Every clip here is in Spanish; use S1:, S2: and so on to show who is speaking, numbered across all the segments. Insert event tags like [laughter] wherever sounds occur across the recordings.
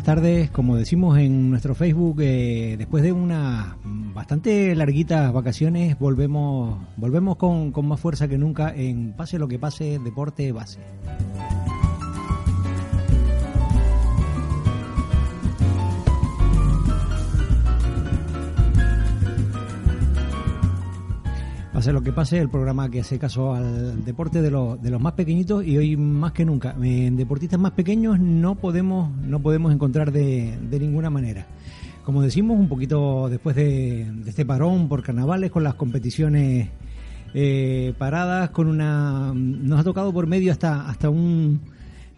S1: buenas tardes. Como decimos en nuestro Facebook, eh, después de unas bastante larguitas vacaciones, volvemos, volvemos con, con más fuerza que nunca en Pase lo que pase, Deporte Base. Pase lo que pase, el programa que hace caso al deporte de, los de los más pequeñitos y hoy más que nunca. En deportistas más pequeños no podemos, no podemos encontrar de, de ninguna manera. Como decimos, un poquito después de, este parón por carnavales, con las competiciones eh, paradas, con una. Nos ha tocado por medio hasta, hasta un.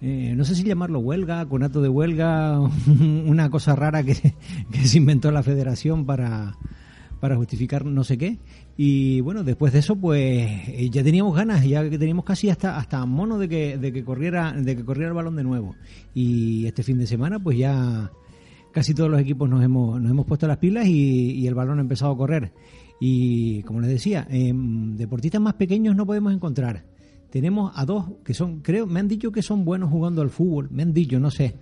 S1: eh, no sé si llamarlo huelga, conato de huelga, [laughs] una cosa rara que, que se inventó la federación para, para justificar no sé qué. Y bueno, después de eso, pues eh, ya teníamos ganas, ya que teníamos casi hasta hasta mono de que, de que corriera, de que corriera el balón de nuevo. Y este fin de semana, pues ya casi todos los equipos nos hemos, nos hemos puesto las pilas y, y el balón ha empezado a correr. Y como les decía, em, deportistas más pequeños no podemos encontrar. Tenemos a dos que son, creo, me han dicho que son buenos jugando al fútbol, me han dicho, no sé,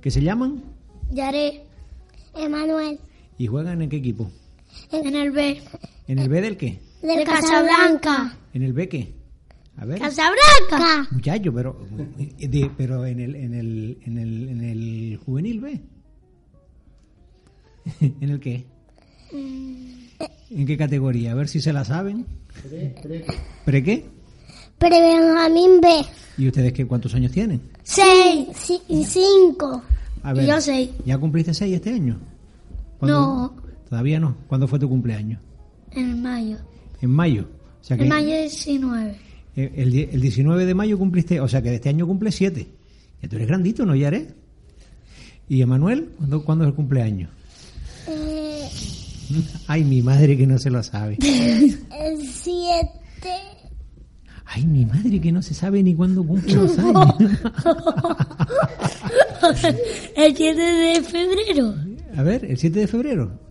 S1: que se llaman
S2: Yaré, Emanuel,
S1: y juegan en qué equipo.
S2: En el B,
S1: ¿En el B del qué?
S2: de Casablanca.
S1: ¿En el B qué? A ver.
S2: Casablanca.
S1: Muchacho, pero, de- pero en el, en el, en el, en el juvenil B. [laughs] ¿En el qué? ¿En qué categoría? A ver si se la saben. ¿Pre qué?
S2: Prebenjamín B.
S1: ¿Y ustedes qué, cuántos años tienen?
S2: Seis y cinco.
S1: A ver,
S2: Y yo seis.
S1: ¿Ya cumpliste seis este año?
S2: No,
S1: Todavía no. ¿Cuándo fue tu cumpleaños?
S2: en mayo.
S1: En mayo. O sea que
S2: En mayo 19.
S1: eh, el, el 19 de mayo cumpliste, o sea que de este año cumple siete. Ya tú eres grandito, ¿no, Yaré? ¿Y Emanuel? ¿Cuándo, ¿Cuándo es el cumpleaños?
S2: Eh, [laughs]
S1: Ay, mi madre que no se lo sabe. [laughs]
S2: el siete.
S1: Ay, mi madre que no se sabe ni cuándo cumple los años. [laughs]
S2: el 7 de febrero.
S1: A ver, el 7 de febrero.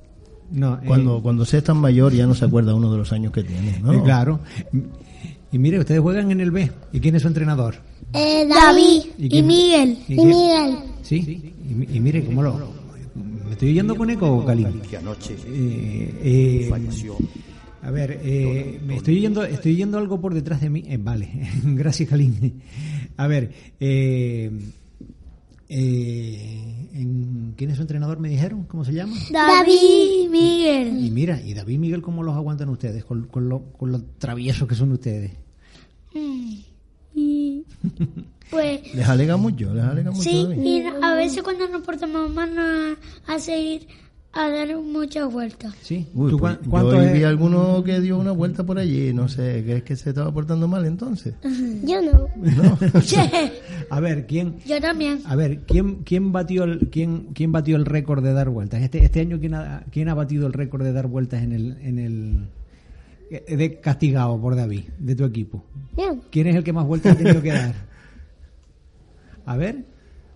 S1: No, eh,
S3: Cuando, cuando seas tan mayor ya no se acuerda uno de los años que tiene, ¿no?
S1: eh, claro. Y mire, ustedes juegan en el B. ¿Y quién es su entrenador?
S2: Eh, David
S1: ¿Y?
S2: Miguel.
S1: ¿Y?
S2: Miguel.
S1: Sí. Y, mi- y mire cómo lo. ¿Me estoy oyendo con eco, Cali?
S4: que anoche
S1: Eh, eh,
S4: falleció.
S1: a ver, eh, me estoy oyendo, estoy oyendo algo por detrás de mí. Eh, vale, [laughs] gracias, Jalín. A ver, eh, eh, en- ¿quién es su entrenador? Me dijeron, ¿cómo se llama?
S2: David y Miguel.
S1: Y mira, y David y Miguel, ¿cómo los aguantan ustedes? Con, con lo, con lo traviesos que son ustedes.
S2: Y, [laughs] pues
S3: Les alega mucho, les alega mucho.
S2: sí, y a veces cuando nos portamos mal nos hace ir a dar muchas vueltas.
S1: ¿Sí?
S3: Uy,
S1: ¿Tú
S3: pues, yo
S1: es-
S3: vi alguno que dio una vuelta por allí, no sé, ¿qué es que se estaba portando mal entonces? [laughs]
S2: Yo no.
S3: No. [laughs]
S1: A ver, ¿quién,
S2: Yo también.
S1: a ver, ¿quién, quién batió el, quién, quién batió el récord de dar vueltas? Este, este año, ¿quién ha, quién ha batido el récord de dar vueltas en el, en el eh, de castigado por David, de tu equipo?
S2: Yo.
S1: ¿Quién es el que más vueltas ha tenido que dar? A ver,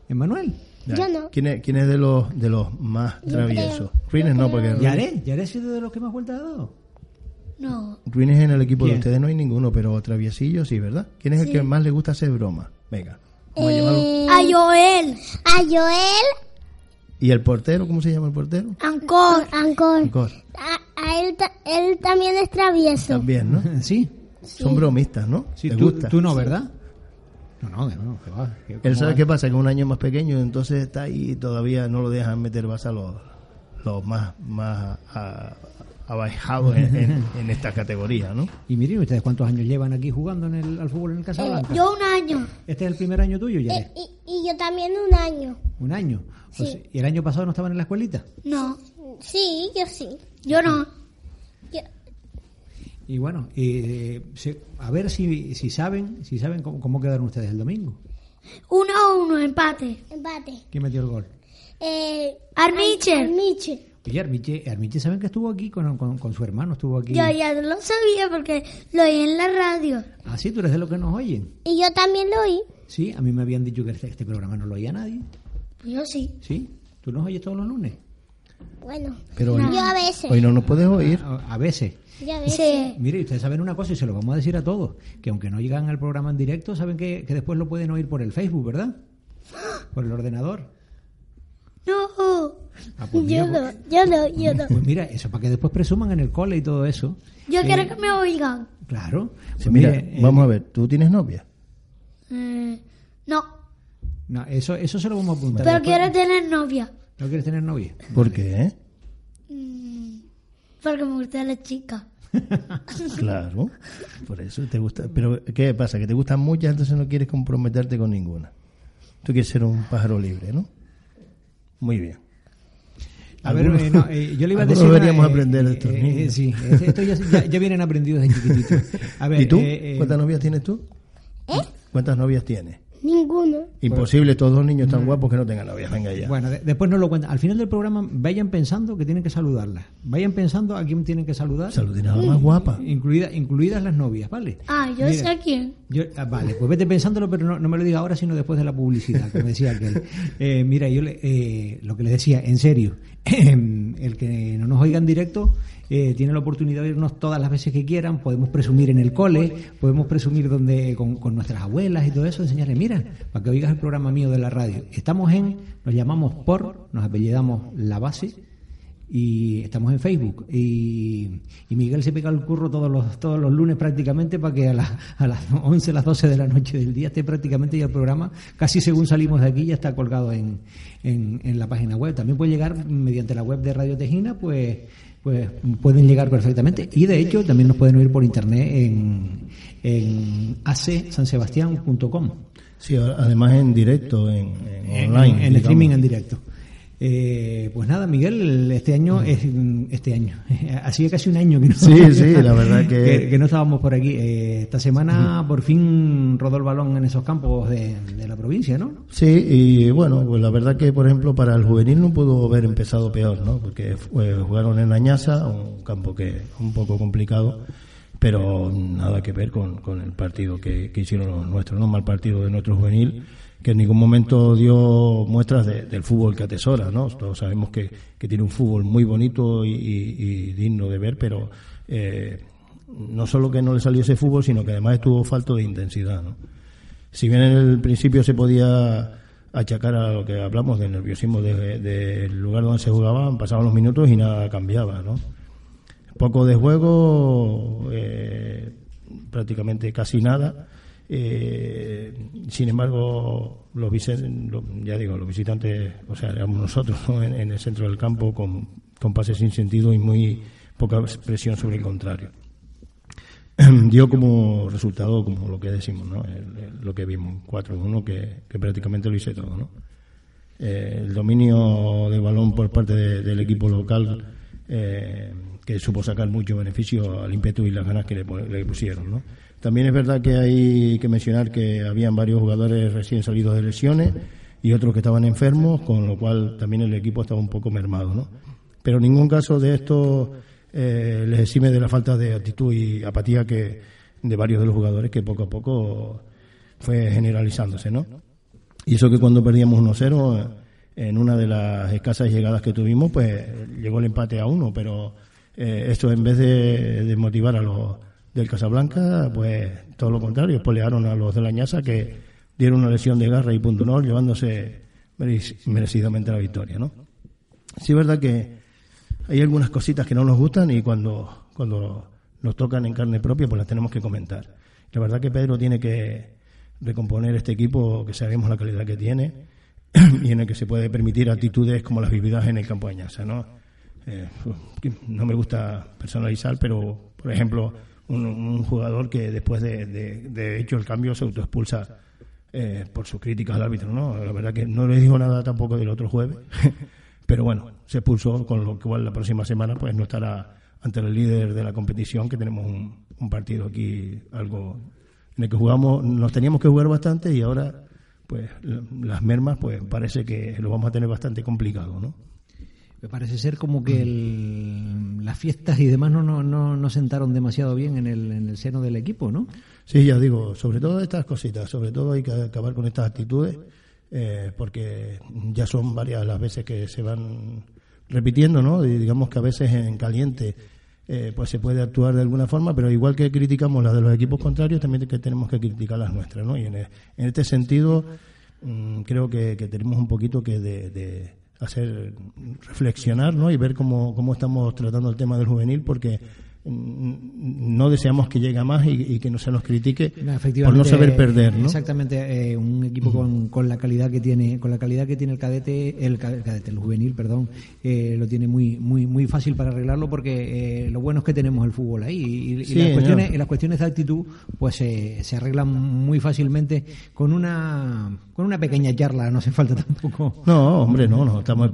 S1: Emanuel.
S2: Yo no.
S3: ¿Quién es, quién es de los de los más traviesos? Rines no, porque Rines-
S1: ¿Yaré? ¿Yaré ha sido de los que más vueltas ha dado?
S2: No.
S3: Rines en el equipo
S1: ¿Quién?
S3: de ustedes no hay ninguno, pero traviesillo sí, ¿verdad? ¿Quién es el que más le gusta hacer broma? Venga, vamos a llamarlo.
S2: A Joel. A Joel.
S3: ¿Y el portero? ¿Cómo se llama el portero?
S2: Ancor. Ancor.
S3: Nicole.
S2: A, a él, ta- él también es travieso.
S3: También, ¿no? [laughs]
S1: Sí.
S3: Son bromistas, ¿no?
S1: Sí,
S3: ¿Le
S1: tú,
S3: gusta?
S1: tú no, ¿verdad? No, no, no, que va. que-
S3: Él
S1: ¿cómo
S3: sabe
S1: va?
S3: qué pasa, que es un año más pequeño, entonces está ahí y todavía no lo dejan meter base a los, los más, más abajados en, en- [laughs] en esta categoría, ¿no?
S1: Y miren ustedes cuántos años llevan aquí jugando en el, al fútbol en el Casablanca.
S2: Yo un año.
S1: Este es el primer año tuyo, ya.
S2: Eh, y, y yo también un año.
S1: Un año. O sea, ¿Y el año pasado no estaban en la escuelita?
S2: No. Sí, yo sí. Yo no.
S1: Y bueno, eh, se- a ver si, si saben si saben cómo, cómo quedaron ustedes el domingo.
S2: Uno a uno, empate.
S5: Empate.
S1: ¿Quién metió el gol?
S5: Eh,
S2: Armiche.
S5: Armiche.
S1: Oye, Armiche, Armiche saben que estuvo aquí con, con- con su hermano, estuvo aquí.
S2: Yo ya lo sabía porque lo oí en la radio.
S1: Ah, sí, tú eres de los que nos oyen.
S5: Y yo también lo oí.
S1: Sí, a mí me habían dicho que este, este programa no lo oía nadie.
S2: Pues yo sí.
S1: ¿Sí? ¿Tú nos oyes todos los lunes?
S5: Bueno,
S3: Pero hoy,
S5: yo a veces.
S3: hoy no nos puedes oír.
S1: A, a veces.
S5: Yo a veces.
S2: Sí.
S1: Mire, ustedes saben una cosa y se lo vamos a decir a todos, que aunque no llegan al programa en directo, saben que, que después lo pueden oír por el Facebook, ¿verdad? Por el ordenador.
S2: No.
S1: Ah, pues mira,
S2: yo no, yo no, yo no.
S1: Pues mira, eso para que después presuman en el cole y todo eso.
S2: Yo quiero que me oigan.
S1: Claro.
S3: Sí,
S1: Pues
S3: mira,
S1: mire, eh,
S3: vamos a ver, ¿tú tienes novia?
S2: Eh, no,
S1: no, eso, eso se lo vamos a apuntar.
S2: pero
S1: Después-
S2: quiero tener novia.
S1: ¿No quieres tener novia?
S3: ¿Por qué? eh?
S2: Mm, porque me gusta la chica. [laughs] [laughs]
S3: Claro, por eso te gusta. Pero ¿qué pasa? Que te gustan muchas, entonces no quieres comprometerte con ninguna. Tú quieres ser un pájaro libre, ¿no? Muy bien.
S1: A ver, eh, no, eh, yo le iba a [laughs] decir. una-
S3: deberíamos
S1: eh,
S3: aprender de
S1: eh,
S3: estos
S1: eh,
S3: niños.
S1: sí, esto ya, ya, ya vienen aprendidos desde chiquititos. A ver,
S3: ¿Y tú? ¿Cuántas novias tienes tú?
S5: ¿Eh?
S3: ¿Cuántas novias tienes?
S5: Ninguno.
S3: Imposible, todos los niños tan guapos que no tengan novias. Venga ya.
S1: Bueno, de- después nos lo cuentan. Al final del programa, vayan pensando que tienen que saludarlas. Vayan pensando a quién tienen que saludar.
S3: Saludín a la más guapa.
S1: Incluida, incluidas las novias, ¿vale?
S2: Ah, yo
S1: Mira,
S2: sé a quién.
S1: yo- ah, vale, pues vete pensándolo, pero no, no me lo diga ahora, sino después de la publicidad, como decía aquel. [laughs] Eh, mira, yo le- eh, lo que les decía, en serio, [laughs] el que no nos oiga en directo eh, tiene la oportunidad de irnos todas las veces que quieran, podemos presumir en el cole, podemos presumir donde con, con nuestras abuelas y todo eso, enseñarle, mira, para que oigas el programa mío de la radio. Estamos en, nos llamamos por, nos apellidamos La Base, y estamos en Facebook. Y, Miguel se pega el curro todos los todos los lunes prácticamente para que a, las a las 11 las 12 de la noche del día esté prácticamente ya el programa. Casi según salimos de aquí ya está colgado en, en la página web. También puede llegar mediante la web de Radio Tejina pues pues pueden llegar perfectamente y de hecho también nos pueden oír por internet en, en acsansebastián.com
S3: Sí, además en directo, en, online.
S1: en streaming en directo. Eh, pues nada, Miguel, este año es este año, [laughs] así casi un año que no,
S3: Sí, [laughs] sí, la verdad que-
S1: que, no estábamos por aquí. Eh, esta semana por fin rodó el balón en esos campos de, de la provincia, ¿no?
S3: Sí, y bueno, pues la verdad que, por ejemplo, para el juvenil no pudo haber empezado peor, ¿no? Porque fue- jugaron en Añaza, un campo que es un poco complicado, pero nada que ver con, con el partido que, que hicieron los nuestros, ¿no? Mal partido de nuestro juvenil, que en ningún momento dio muestras de- del fútbol que atesora, ¿no? Todos sabemos que, que tiene un fútbol muy bonito y, digno de ver, pero eh, no solo que no le salió ese fútbol, sino que además estuvo falto de intensidad, ¿no? si bien en el principio se podía achacar a lo que hablamos del nerviosismo de- del lugar donde se jugaban, pasaban los minutos y nada cambiaba, ¿no? Poco de juego, eh, prácticamente casi nada. Eh, sin embargo, los ya digo, los visitantes, o sea, éramos nosotros ¿no? en, el centro del campo con, con pases sin sentido y muy poca presión sobre el contrario [clears throat] dio como resultado como lo que decimos, ¿no? Lo que vimos, 4-1, que, que prácticamente lo hice todo, ¿no? Eh, el dominio del balón por parte de- del equipo local, eh, que supo sacar mucho beneficio al ímpetu y las ganas que le, le pusieron, ¿no? También es verdad que hay que mencionar que habían varios jugadores recién salidos de lesiones y otros que estaban enfermos, con lo cual también el equipo estaba un poco mermado, ¿no? Pero en ningún caso de esto eh, les exime de la falta de actitud y apatía que de varios de los jugadores que poco a poco fue generalizándose, ¿no? Y eso que cuando perdíamos 1-0, eh, en una de las escasas llegadas que tuvimos, pues llegó el empate a uno, pero eh, esto en vez de, de motivar a los del Casablanca, pues todo lo contrario, polearon a los de la Ñasa que dieron una lesión de garra y punto honor, llevándose merec- merecidamente la victoria, ¿no? Sí es verdad que hay algunas cositas que no nos gustan y cuando, cuando nos tocan en carne propia, pues las tenemos que comentar. La verdad que Pedro tiene que recomponer este equipo, que sabemos la calidad que tiene [clears throat] y en el que se puede permitir actitudes como las vividas en el campo de Añasa, ¿no? Eh, no me gusta personalizar, pero, por ejemplo, un, un jugador que después de, de, hecho el cambio se autoexpulsa eh, por sus críticas al árbitro, ¿no? La verdad que no le digo nada tampoco del otro jueves, [laughs] pero bueno, se expulsó, con lo cual la próxima semana pues no estará ante el líder de la competición, que tenemos un, un partido aquí, algo en el que jugamos, nos teníamos que jugar bastante y ahora pues las mermas pues parece que lo vamos a tener bastante complicado, ¿no?
S1: Me parece ser como que el- las fiestas y demás no, no, no, no sentaron demasiado bien en el, en el seno del equipo, ¿no?
S3: Sí, ya digo, sobre todo estas cositas, sobre todo hay que acabar con estas actitudes, eh, porque ya son varias las veces que se van repitiendo, ¿no? Digamos que a veces en caliente eh, pues se puede actuar de alguna forma, pero igual que criticamos las de los equipos contrarios, también tenemos que criticar las nuestras, ¿no? Y en, e- este sentido mm, creo que, tenemos un poquito que de hacer reflexionar ¿no? y ver cómo, cómo estamos tratando el tema del juvenil, porque no deseamos que llegue a más y, que no se nos critique por no saber perder ¿no?
S1: exactamente eh, un equipo con, con, la calidad que tiene con la calidad que tiene el cadete el, cadete el juvenil perdón eh, lo tiene muy muy muy fácil para arreglarlo porque eh, lo bueno es que tenemos el fútbol ahí y, las cuestiones las cuestiones de actitud pues se arreglan muy fácilmente con una con una pequeña charla no hace falta tampoco
S3: no hombre no no estamos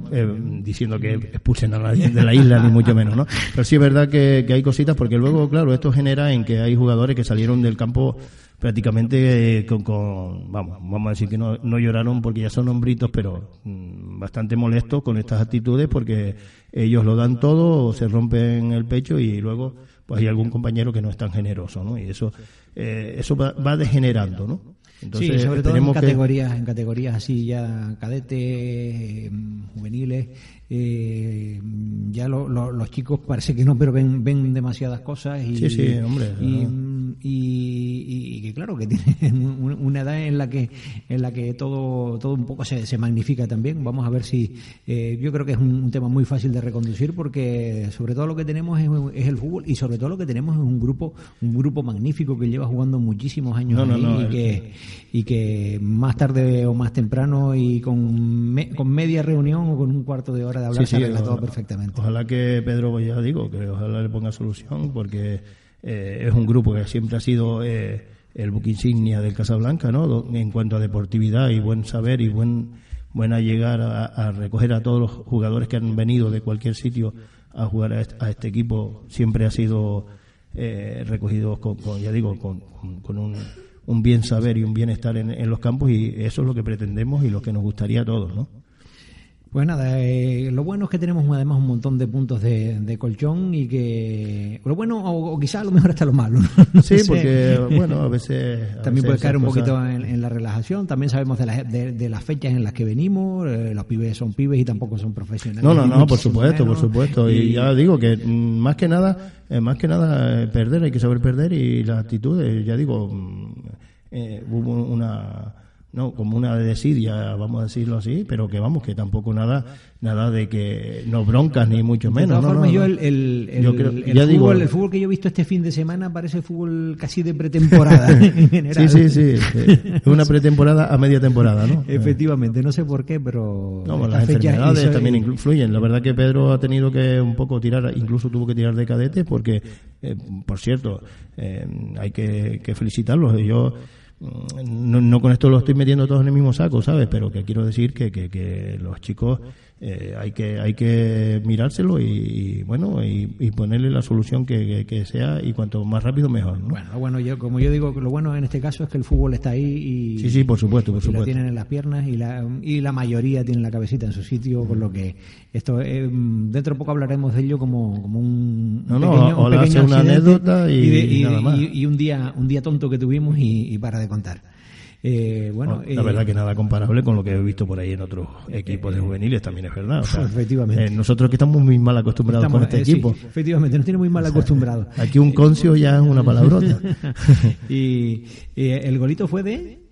S3: diciendo que expulsen a nadie de la isla ni mucho menos no pero sí es verdad que, hay cosas porque luego, claro, esto genera en que hay jugadores que salieron del campo prácticamente eh, con, vamos, vamos a decir que no, no lloraron porque ya son hombritos, pero mm, bastante molestos con estas actitudes porque ellos lo dan todo, se rompen el pecho y luego pues hay algún compañero que no es tan generoso, ¿no? Y eso, eh, eso va degenerando, ¿no?
S1: Sí, sobre todo en categorías, en categorías así ya cadetes, mm, juveniles, eh, ya los chicos parece que no, pero ven, ven demasiadas cosas y,
S3: sí, sí, hombre,
S1: y, que claro que [laughs] tienen una edad en la que en la que todo todo un poco se, se magnifica también. Vamos a ver si eh, yo creo que es un, tema muy fácil de reconducir porque sobre todo lo que tenemos es, es, el fútbol y sobre todo lo que tenemos es un grupo un grupo magnífico que lleva jugando muchísimos años y que y que más tarde o más temprano y con, con media reunión o con un cuarto de hora de hablar se arregla todo perfectamente.
S3: Ojalá que Pedro, ya digo, que ojalá le ponga solución porque eh, es un grupo que siempre ha sido eh, el buque insignia del Casablanca, ¿no? En cuanto a deportividad y buen saber y buen buena llegar a, recoger a todos los jugadores que han venido de cualquier sitio a jugar a este, equipo siempre ha sido eh, recogido con, ya digo con, con un un bien saber y un bienestar en, en los campos y eso es lo que pretendemos y lo que nos gustaría a todos, ¿no?
S1: Pues nada, eh, lo bueno es que tenemos además un montón de puntos de, colchón y que. Lo bueno, o, quizás a lo mejor hasta lo malo. [laughs]
S3: sí, porque, [laughs] bueno, a veces.
S1: también puede caer un poquito en, la relajación. También sabemos de, de, las fechas en las que venimos. Eh, los pibes son pibes y tampoco son profesionales.
S3: No, no, no, por supuesto, por supuesto. Y, ya digo que mm, más que nada, eh, más que nada, perder, hay que saber perder y las actitudes, ya digo, mm, hubo una no como una desidia, vamos a decirlo así, pero que vamos, que tampoco nada nada de que no broncas ni mucho menos.
S1: De todas yo el, el, el, fútbol, digo, el fútbol que yo he visto este fin de semana parece fútbol casi de pretemporada [laughs] en general.
S3: Sí, sí, sí. Es una pretemporada a media temporada, ¿no?
S1: Efectivamente, no sé por qué, pero...
S3: No, las enfermedades también influyen. La verdad que Pedro ha tenido que un poco tirar, incluso tuvo que tirar de cadete porque, eh, por cierto, eh, hay que, que felicitarlos. Yo no, no, con esto lo estoy metiendo todos en el mismo saco, ¿sabes? Pero que quiero decir que, que, que los chicos eh, hay que hay que mirárselo y, bueno y, ponerle la solución que, que, sea y cuanto más rápido mejor ¿no?
S1: bueno bueno yo como yo digo lo bueno en este caso es que el fútbol está ahí y
S3: sí sí por supuesto por supuesto
S1: lo tienen en las piernas y la y la mayoría tienen la cabecita en su sitio con lo que esto eh, dentro de poco hablaremos de ello como, como un,
S3: no, no, o pequeño una anécdota y, nada más.
S1: y, un día un día tonto que tuvimos y para de contar eh, bueno,
S3: la verdad eh, que nada comparable con lo que he visto por ahí en otros equipos de juveniles, también es verdad.
S1: efectivamente.
S3: Eh, nosotros que estamos muy mal acostumbrados con este equipo.
S1: efectivamente, nos tiene muy mal acostumbrados.
S3: Aquí un concio ya es una palabrota. [laughs]
S1: y el golito fue de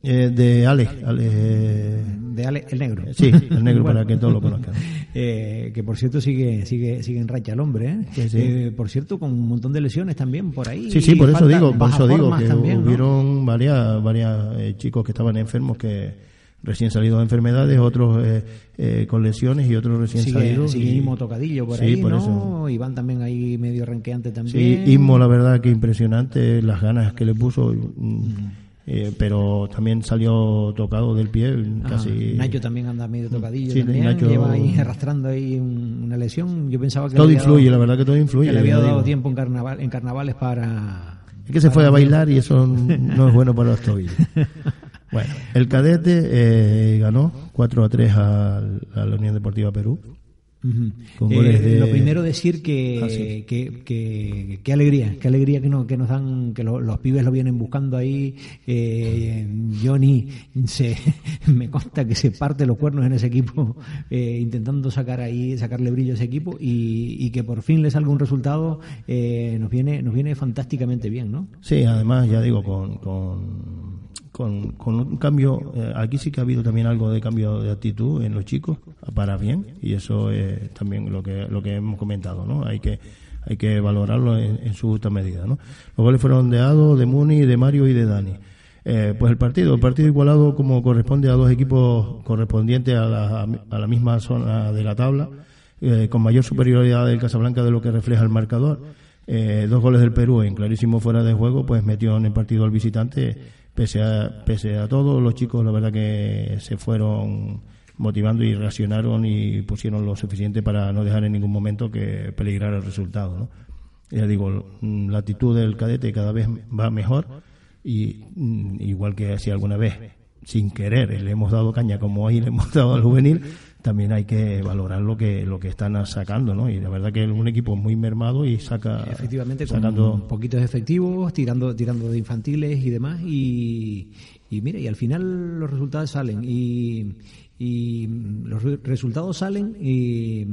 S3: eh, de Ale, Ale,
S1: de Ale el negro.
S3: Sí, el [laughs] negro para que todos lo conozcan. [laughs]
S1: Eh, que por cierto sigue sigue sigue en racha el hombre, ¿eh? ¿eh? por cierto con un montón de lesiones también por ahí.
S3: Sí, sí, por eso digo, por eso digo que hubieron varias varias chicos que estaban enfermos que recién salidos de enfermedades, otros con lesiones y otros recién salidos.
S1: Sigue y... Tocadillo por ahí, por ¿no? Eso. Iván también ahí medio renqueante también.
S3: Sí, Ismo la verdad que impresionante, las ganas que le puso. Mm. Eh, pero también salió tocado del pie casi
S1: Nacho también anda medio tocadillo también, lleva ahí arrastrando ahí una lesión. Yo pensaba que
S3: todo influye la verdad que todo influye
S1: que le había dado tiempo en carnaval en carnavales para
S3: es que se fue a bailar y eso [laughs] no es bueno para los tobillos. Bueno el cadete eh, ganó 4 a 3 a la Unión Deportiva Perú
S1: eh, lo primero decir que, que, que, alegría, qué alegría que, no, que nos dan, que los pibes lo vienen buscando ahí. Eh, Johnny se, [laughs] me consta que se parte los cuernos en ese equipo [laughs] eh, intentando sacar ahí, sacarle brillo a ese equipo y, que por fin le salga un resultado nos viene, nos viene fantásticamente bien, ¿no?
S3: Sí, además ya digo con con, con un cambio, eh, aquí sí que ha habido también algo de cambio de actitud en los chicos, para bien, y eso es también lo que, lo que hemos comentado, ¿no? Hay que, hay que valorarlo en, su justa medida, ¿no? Los goles fueron de Ado, de Muni, de Mario y de Dani. Eh, pues el partido, el partido igualado como corresponde a dos equipos correspondientes a la, a la misma zona de la tabla, eh, con mayor superioridad del Casablanca de lo que refleja el marcador. Eh, dos goles del Perú en clarísimo fuera de juego, pues metió en el partido al visitante, pese a, pese a todo, los chicos la verdad que se fueron motivando y reaccionaron y pusieron lo suficiente para no dejar en ningún momento que peligrar el resultado. ¿no? Ya digo, la actitud del cadete cada vez va mejor y mm, igual que si alguna vez sin querer le hemos dado caña como hoy le hemos dado al juvenil, también hay que valorar lo que lo que están sacando, ¿no? Y la verdad que es un equipo muy mermado y saca
S1: efectivamente sacando con poquitos efectivos, tirando tirando de infantiles y demás y y mira, y al final los resultados salen y y los resultados salen y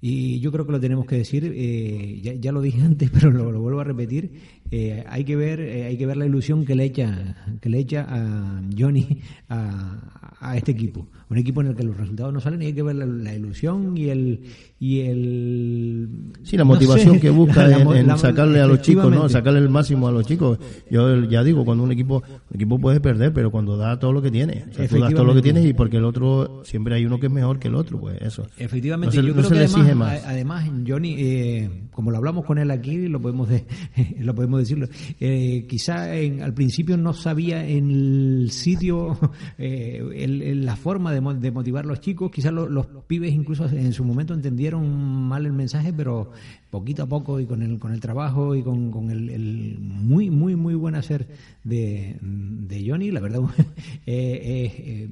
S1: y yo creo que lo tenemos que decir, eh, ya, lo dije [laughs] antes, pero lo, vuelvo a repetir, eh, hay que ver eh, hay que ver la ilusión que le echa que le echa a Johnny a, a, este equipo. Un equipo en el que los resultados no salen y hay que ver la, ilusión y el y el
S3: sí la motivación que busca [laughs] en, sacarle a los chicos no sacarle el máximo a los chicos. Yo ya digo cuando un equipo un equipo puede perder pero cuando da todo lo que tiene. O sea, tú das todo lo que tienes y porque el otro siempre hay uno que es mejor que el otro pues eso.
S1: Efectivamente yo creo que además, además Johnny como lo hablamos con él aquí lo podemos [laughs] lo podemos decirlo. Eh, quizá en, al principio no sabía en el sitio, [laughs] eh, la forma de, motivar a los chicos, quizás los pibes incluso en su momento mal el mensaje, pero poquito a poco y con el, con el trabajo y con, con el, muy, muy, muy buen hacer de, de Johnny, la verdad [laughs] eh, eh,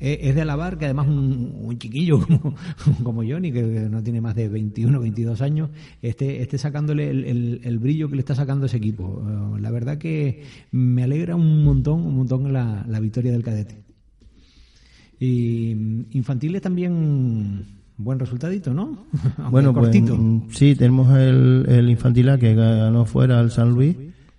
S1: eh, es de alabar que además un, chiquillo [laughs] como, como, Johnny, que no tiene más de 21, 22 años, esté, esté sacándole el, el, brillo que le está sacando ese equipo. La verdad que me alegra un montón, un montón la, la victoria del cadete. Y infantiles también buen resultadito, ¿no?
S3: bueno, pues mm, sí, tenemos el, el infantil A que ganó fuera al San Luis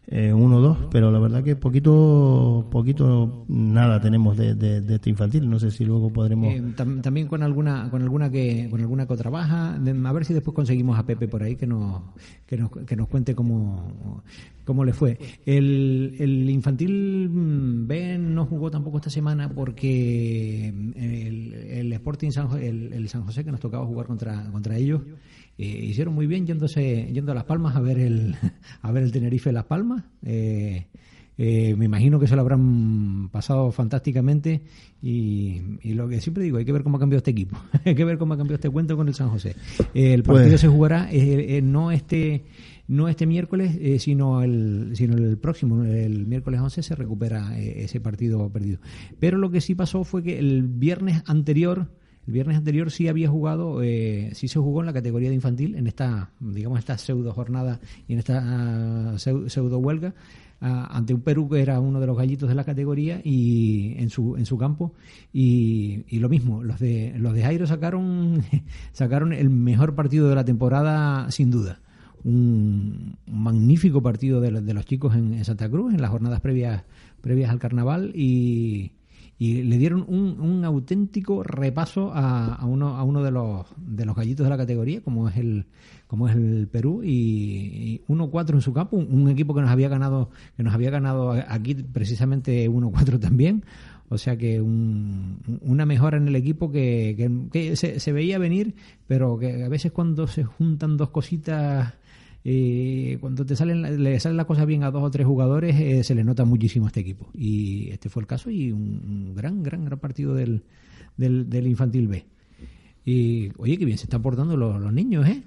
S3: eh, 1-2, pero la verdad que poquito, poquito nada tenemos de, de, este infantil. No sé si luego podremos.
S1: Eh, también con alguna, con alguna que, con alguna que trabaja. A ver si después conseguimos a Pepe por ahí que nos, que nos, que nos cuente cómo, cómo le fue. El, el infantil mm, B no jugó tampoco esta semana porque el, el Sporting San, el, el San José que nos tocaba jugar contra, contra ellos hicieron muy bien yéndose, yendo a Las Palmas a ver el, [laughs] a ver el Tenerife Las Palmas. Eh, eh, me imagino que se lo habrán pasado fantásticamente y, lo que siempre digo, hay que ver cómo ha cambiado este equipo, [laughs] hay que ver cómo ha cambiado este cuento con el San José. el partido pues- se jugará no este no este miércoles, sino el sino el próximo, el miércoles 11 se recupera ese partido perdido. Pero lo que sí pasó fue que el viernes anterior el viernes anterior sí había jugado, eh, sí se jugó en la categoría de infantil, en esta, digamos, esta pseudo jornada y en esta ah, pseudo huelga, ah, ante un Perú que era uno de los gallitos de la categoría y en su, en su campo. Y, lo mismo, los de, los de Jairo sacaron, [laughs] sacaron el mejor partido de la temporada, sin duda. Un, magnífico partido de, los chicos en, Santa Cruz, en las jornadas previas, previas al carnaval y y le dieron un, un auténtico repaso a, a, uno, a uno de los, de los gallitos de la categoría, como es el, como es el Perú, y, 1-4 en su campo, un, equipo que nos había ganado, que nos había ganado aquí precisamente 1-4 también. O sea que un, una mejora en el equipo que, que, se, se, veía venir, pero que a veces cuando se juntan dos cositas eh, cuando te salen, le salen las cosas bien a dos o tres jugadores, eh, se le nota muchísimo a este equipo. Y este fue el caso y un, gran, gran, gran partido del, del, infantil B. Y oye, qué bien se están portando los, los niños, ¿eh?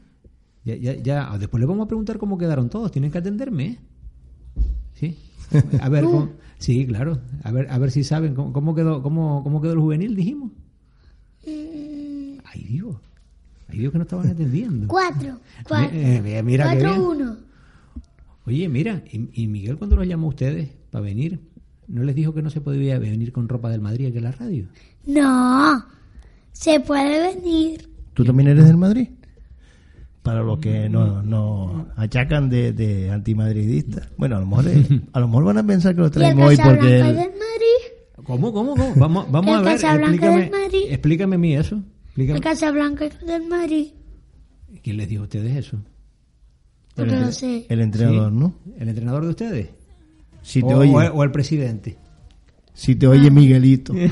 S1: Ya, ya, ya, ah, después les vamos a preguntar cómo quedaron todos. Tienen que atenderme, ¿eh? Sí. A ver, sí, claro. A ver, a ver si saben cómo, cómo quedó, cómo, cómo quedó el juvenil, dijimos. Mm. Ay, Dios. Ay, Dios que no estaban atendiendo.
S5: Cuatro. [laughs] Cuatro. Eh,
S1: mira
S5: cuatro, uno.
S1: Oye, mira, y, Miguel cuando los llamó a ustedes para venir, ¿no les dijo que no se podía venir con ropa del Madrid aquí a la radio?
S5: No, se puede venir.
S3: ¿Tú también eres del Madrid? para los que nos no achacan de, de antimadridistas. Bueno, a lo mejor es- [laughs] a lo mejor van a pensar que lo
S2: ¿Y el
S3: traemos hoy porque el-
S2: del Madrid?
S1: ¿Cómo, cómo, cómo? Vamos, vamos a ver, explícame,
S2: del Madrid.
S1: explícame a mí eso. Explícame.
S2: El Casablanca es del Madrid.
S1: ¿Quién les dijo a ustedes eso?
S2: Porque
S3: el,
S2: lo sé.
S3: el entrenador,
S1: ¿Sí?
S3: ¿no?
S1: ¿El entrenador de ustedes?
S3: Si te
S1: o,
S3: oye,
S1: o- o el presidente.
S3: si te oye Miguelito. [laughs]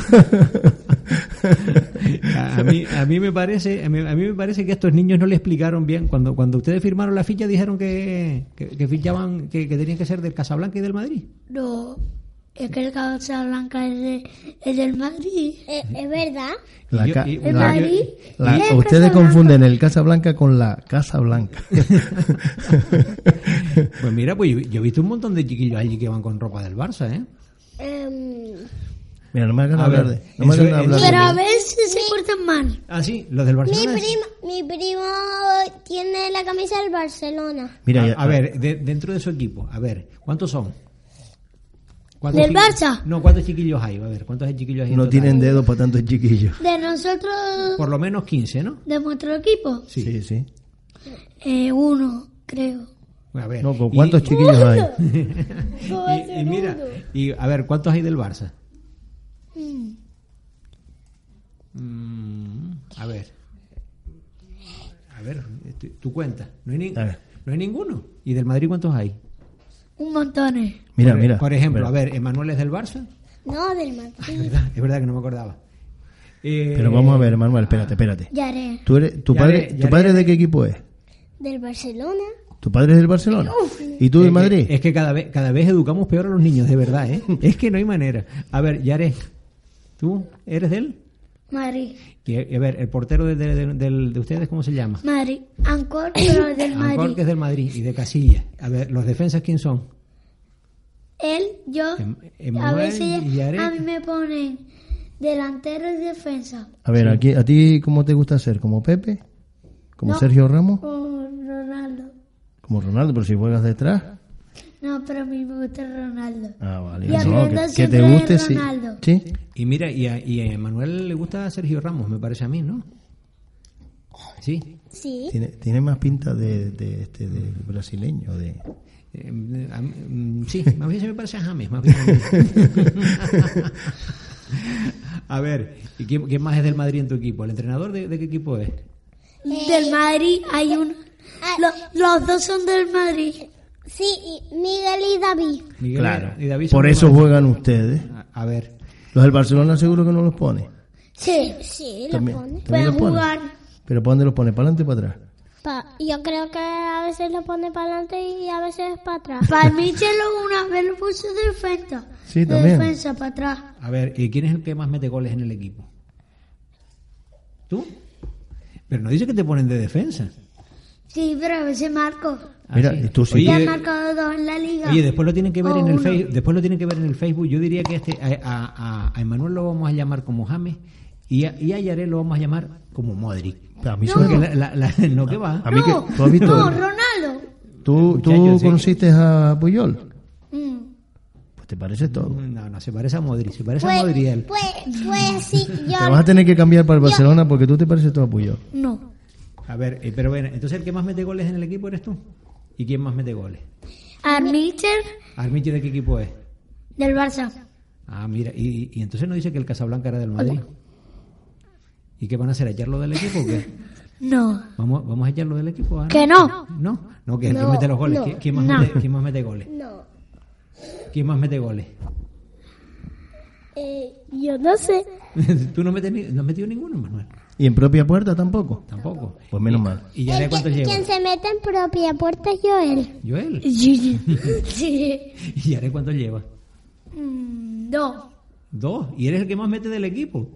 S1: A, a mí, a mí me parece, a mí, a mí me parece que a estos niños no le explicaron bien. Cuando, cuando ustedes firmaron la ficha dijeron que, que, que fichaban, que, que tenían que ser del Casablanca y del Madrid.
S2: No, es que el Casablanca es, de- es del Madrid.
S4: Eh, es verdad.
S3: La
S1: Y yo-
S3: ca-
S1: y-
S2: El
S3: la-
S2: Madrid.
S3: la-
S2: y el
S3: ustedes
S2: Casablanca.
S3: confunden el Casa Blanca con la Casa Blanca. [laughs]
S1: Pues mira, pues yo, yo he visto un montón de chiquillos allí que van con ropa del Barça, ¿eh?
S4: Em,
S3: Mira, no me hagan hablar de, no me
S1: eso-
S3: hagan hablar
S2: Pero a veces se portan mal.
S1: Ah, sí, los del
S4: mi,
S1: Barcelona.
S4: primo, mi primo tiene la camisa del Barcelona.
S3: Mira,
S1: a, ver, de- dentro de su equipo, a ver, ¿cuántos son? ¿Cuántos
S2: ¿Del Barça?
S1: No, ¿cuántos chiquillos hay? A ver, ¿cuántos chiquillos hay? en
S3: no
S1: total?
S3: tienen dedos para tantos chiquillos.
S2: De nosotros,
S1: Por lo menos 15, ¿no?
S2: de nuestro equipo,
S1: Sí.
S3: Sí, sí.
S2: eh, uno, creo.
S1: A ver.
S3: No, ¿con
S1: y-
S3: cuántos [laughs] chiquillos hay? [laughs] [laughs]
S1: y, y mira, y a ver, ¿cuántos hay del Barça? Mm, a ver. A ver, tu, tu cuenta. No hay, ni- no hay ninguno. ¿Y del Madrid cuántos hay?
S2: Un montón.
S3: Mira,
S1: por,
S3: mira.
S1: Por ejemplo,
S3: Mira.
S1: a ver, ¿Emanuel es del Barça?
S4: No, del
S1: Es
S4: Madrid.
S1: verdad, es verdad que no me acordaba. Eh,
S3: Pero vamos a ver, Manuel, espérate, espérate.
S2: Ya haré.
S3: ¿Tú eres, tu,
S1: Ya
S3: padre, ¿Tu padre de qué equipo es?
S4: Del Barcelona.
S3: ¿Tu padre es del Barcelona? ¿Y tú
S1: es
S3: del
S1: que-
S3: Madrid?
S1: Es que cada vez, cada vez educamos peor a los niños, de verdad, ¿eh? [laughs] es que no hay manera. A ver, Yare, ¿tú eres de él?
S2: Madrid.
S1: Y, a ver, el portero de, de- de- del- de ustedes, ¿cómo se llama?
S2: Madrid. Ancor, pero del
S1: Ancor,
S2: Madrid.
S1: que es del Madrid, y de Casilla. A ver, ¿los defensas quién son?
S2: Él, yo,
S1: Em-
S2: a veces
S1: y
S2: a mí me ponen delantero y defensa.
S3: A ver, aquí, ¿a ti cómo te gusta ser? ¿Como Pepe? ¿Como
S2: No.
S3: Sergio Ramos?
S2: O Ronaldo.
S3: ¿Como Ronaldo? Pero si juegas detrás.
S2: No, pero a mí me gusta Ronaldo.
S3: Ah, vale.
S2: Y
S3: No,
S2: aprendo
S3: que, te guste, sí.
S1: Y mira, y a, y a Manuel le gusta Sergio Ramos, me parece a mí, ¿no? Sí.
S4: Sí.
S3: Tiene, tiene más pinta de, de, este, de brasileño, de...
S1: Eh, a mm, sí, más bien se me parece a James, más bien [laughs] a ver, ¿y quién, quién más es del Madrid en tu equipo? ¿El entrenador de, de qué equipo es?
S2: Del Madrid hay un...
S4: Ah,
S2: Lo- los dos son del Madrid.
S4: Sí, Miguel y David.
S1: Miguel
S3: Claro.
S1: y David
S3: Por eso
S1: Madrid.
S3: juegan ustedes.
S1: A, a ver,
S3: Los del Barcelona seguro que no los pone.
S2: Sí.
S4: Sí, lo
S3: También,
S4: pone.
S3: también
S2: Pueden
S3: los pone.
S2: jugar.
S3: Pero ¿para dónde los pone? ¿Para adelante o para atrás?
S4: Pa- yo creo que a veces lo pone para adelante y a veces para atrás.
S2: Para mí se lo una vez lo puso de defensa.
S3: Sí,
S2: de
S3: también.
S2: defensa para atrás.
S1: a ver, ¿y quién es el que más mete goles en el equipo? ¿Tú? Pero no dice que te ponen de defensa.
S2: Sí, pero a veces marco.
S1: Ah,
S3: Mira,
S1: sí.
S3: y tú sí.
S2: Ya marcado dos en la liga.
S1: Oye, después lo tienen que ver
S2: O
S1: en el. Facebook. Después lo tienen que ver en el Facebook. Yo diría que este a, a, a- a Emanuel lo vamos a llamar como James y a, y a Yaré lo vamos a llamar como Modric.
S3: A mí se
S1: Porque
S3: me-
S1: la- la- la- no que va.
S3: A mí
S2: no,
S3: que- ¿tú has visto?
S2: no, Ronaldo.
S3: ¿Tú, tú conociste a Puyol?
S2: Mm.
S3: Pues te parece todo.
S1: No, no, se parece a Modric. Se parece a
S4: Pues,
S1: Modric él.
S4: pues, pues sí, yo...
S3: Te vas a tener que cambiar para el Barcelona porque tú te pareces todo a Puyol.
S2: No.
S1: A ver, eh, pero bueno, entonces el que más mete goles en el equipo eres tú. ¿Y quién más mete goles?
S2: Armicher
S1: ¿Armiche de qué equipo es?
S2: del Barça.
S1: Ah, mira, y, y entonces no dice que el Casablanca era del Madrid. ¿Y qué van a hacer? ¿Echarlo del equipo o qué? [laughs]
S2: No.
S1: ¿Vamos, vamos a echarlo del equipo? ahora?
S2: Que no.
S1: No, no, que el que
S4: No,
S1: mete los goles.
S4: no.
S1: ¿Qui- ¿Quién, más
S2: No.
S1: mete, quién más mete goles?
S4: No.
S1: ¿Quién más mete goles?
S4: Eh, yo no sé. [laughs]
S1: Tú no, metes no has metido ninguno, Manuel.
S3: ¿Y en propia puerta tampoco?
S1: Tampoco.
S3: Pues menos mal.
S1: ¿Y ya de cuántos lleva?
S4: quien se mete en propia puerta es Joel.
S1: Joel. [laughs]
S2: Sí. sí.
S1: ¿Y ya de cuántos lleva?
S2: Mm, no.
S1: Dos. ¿Y eres el que más mete del equipo?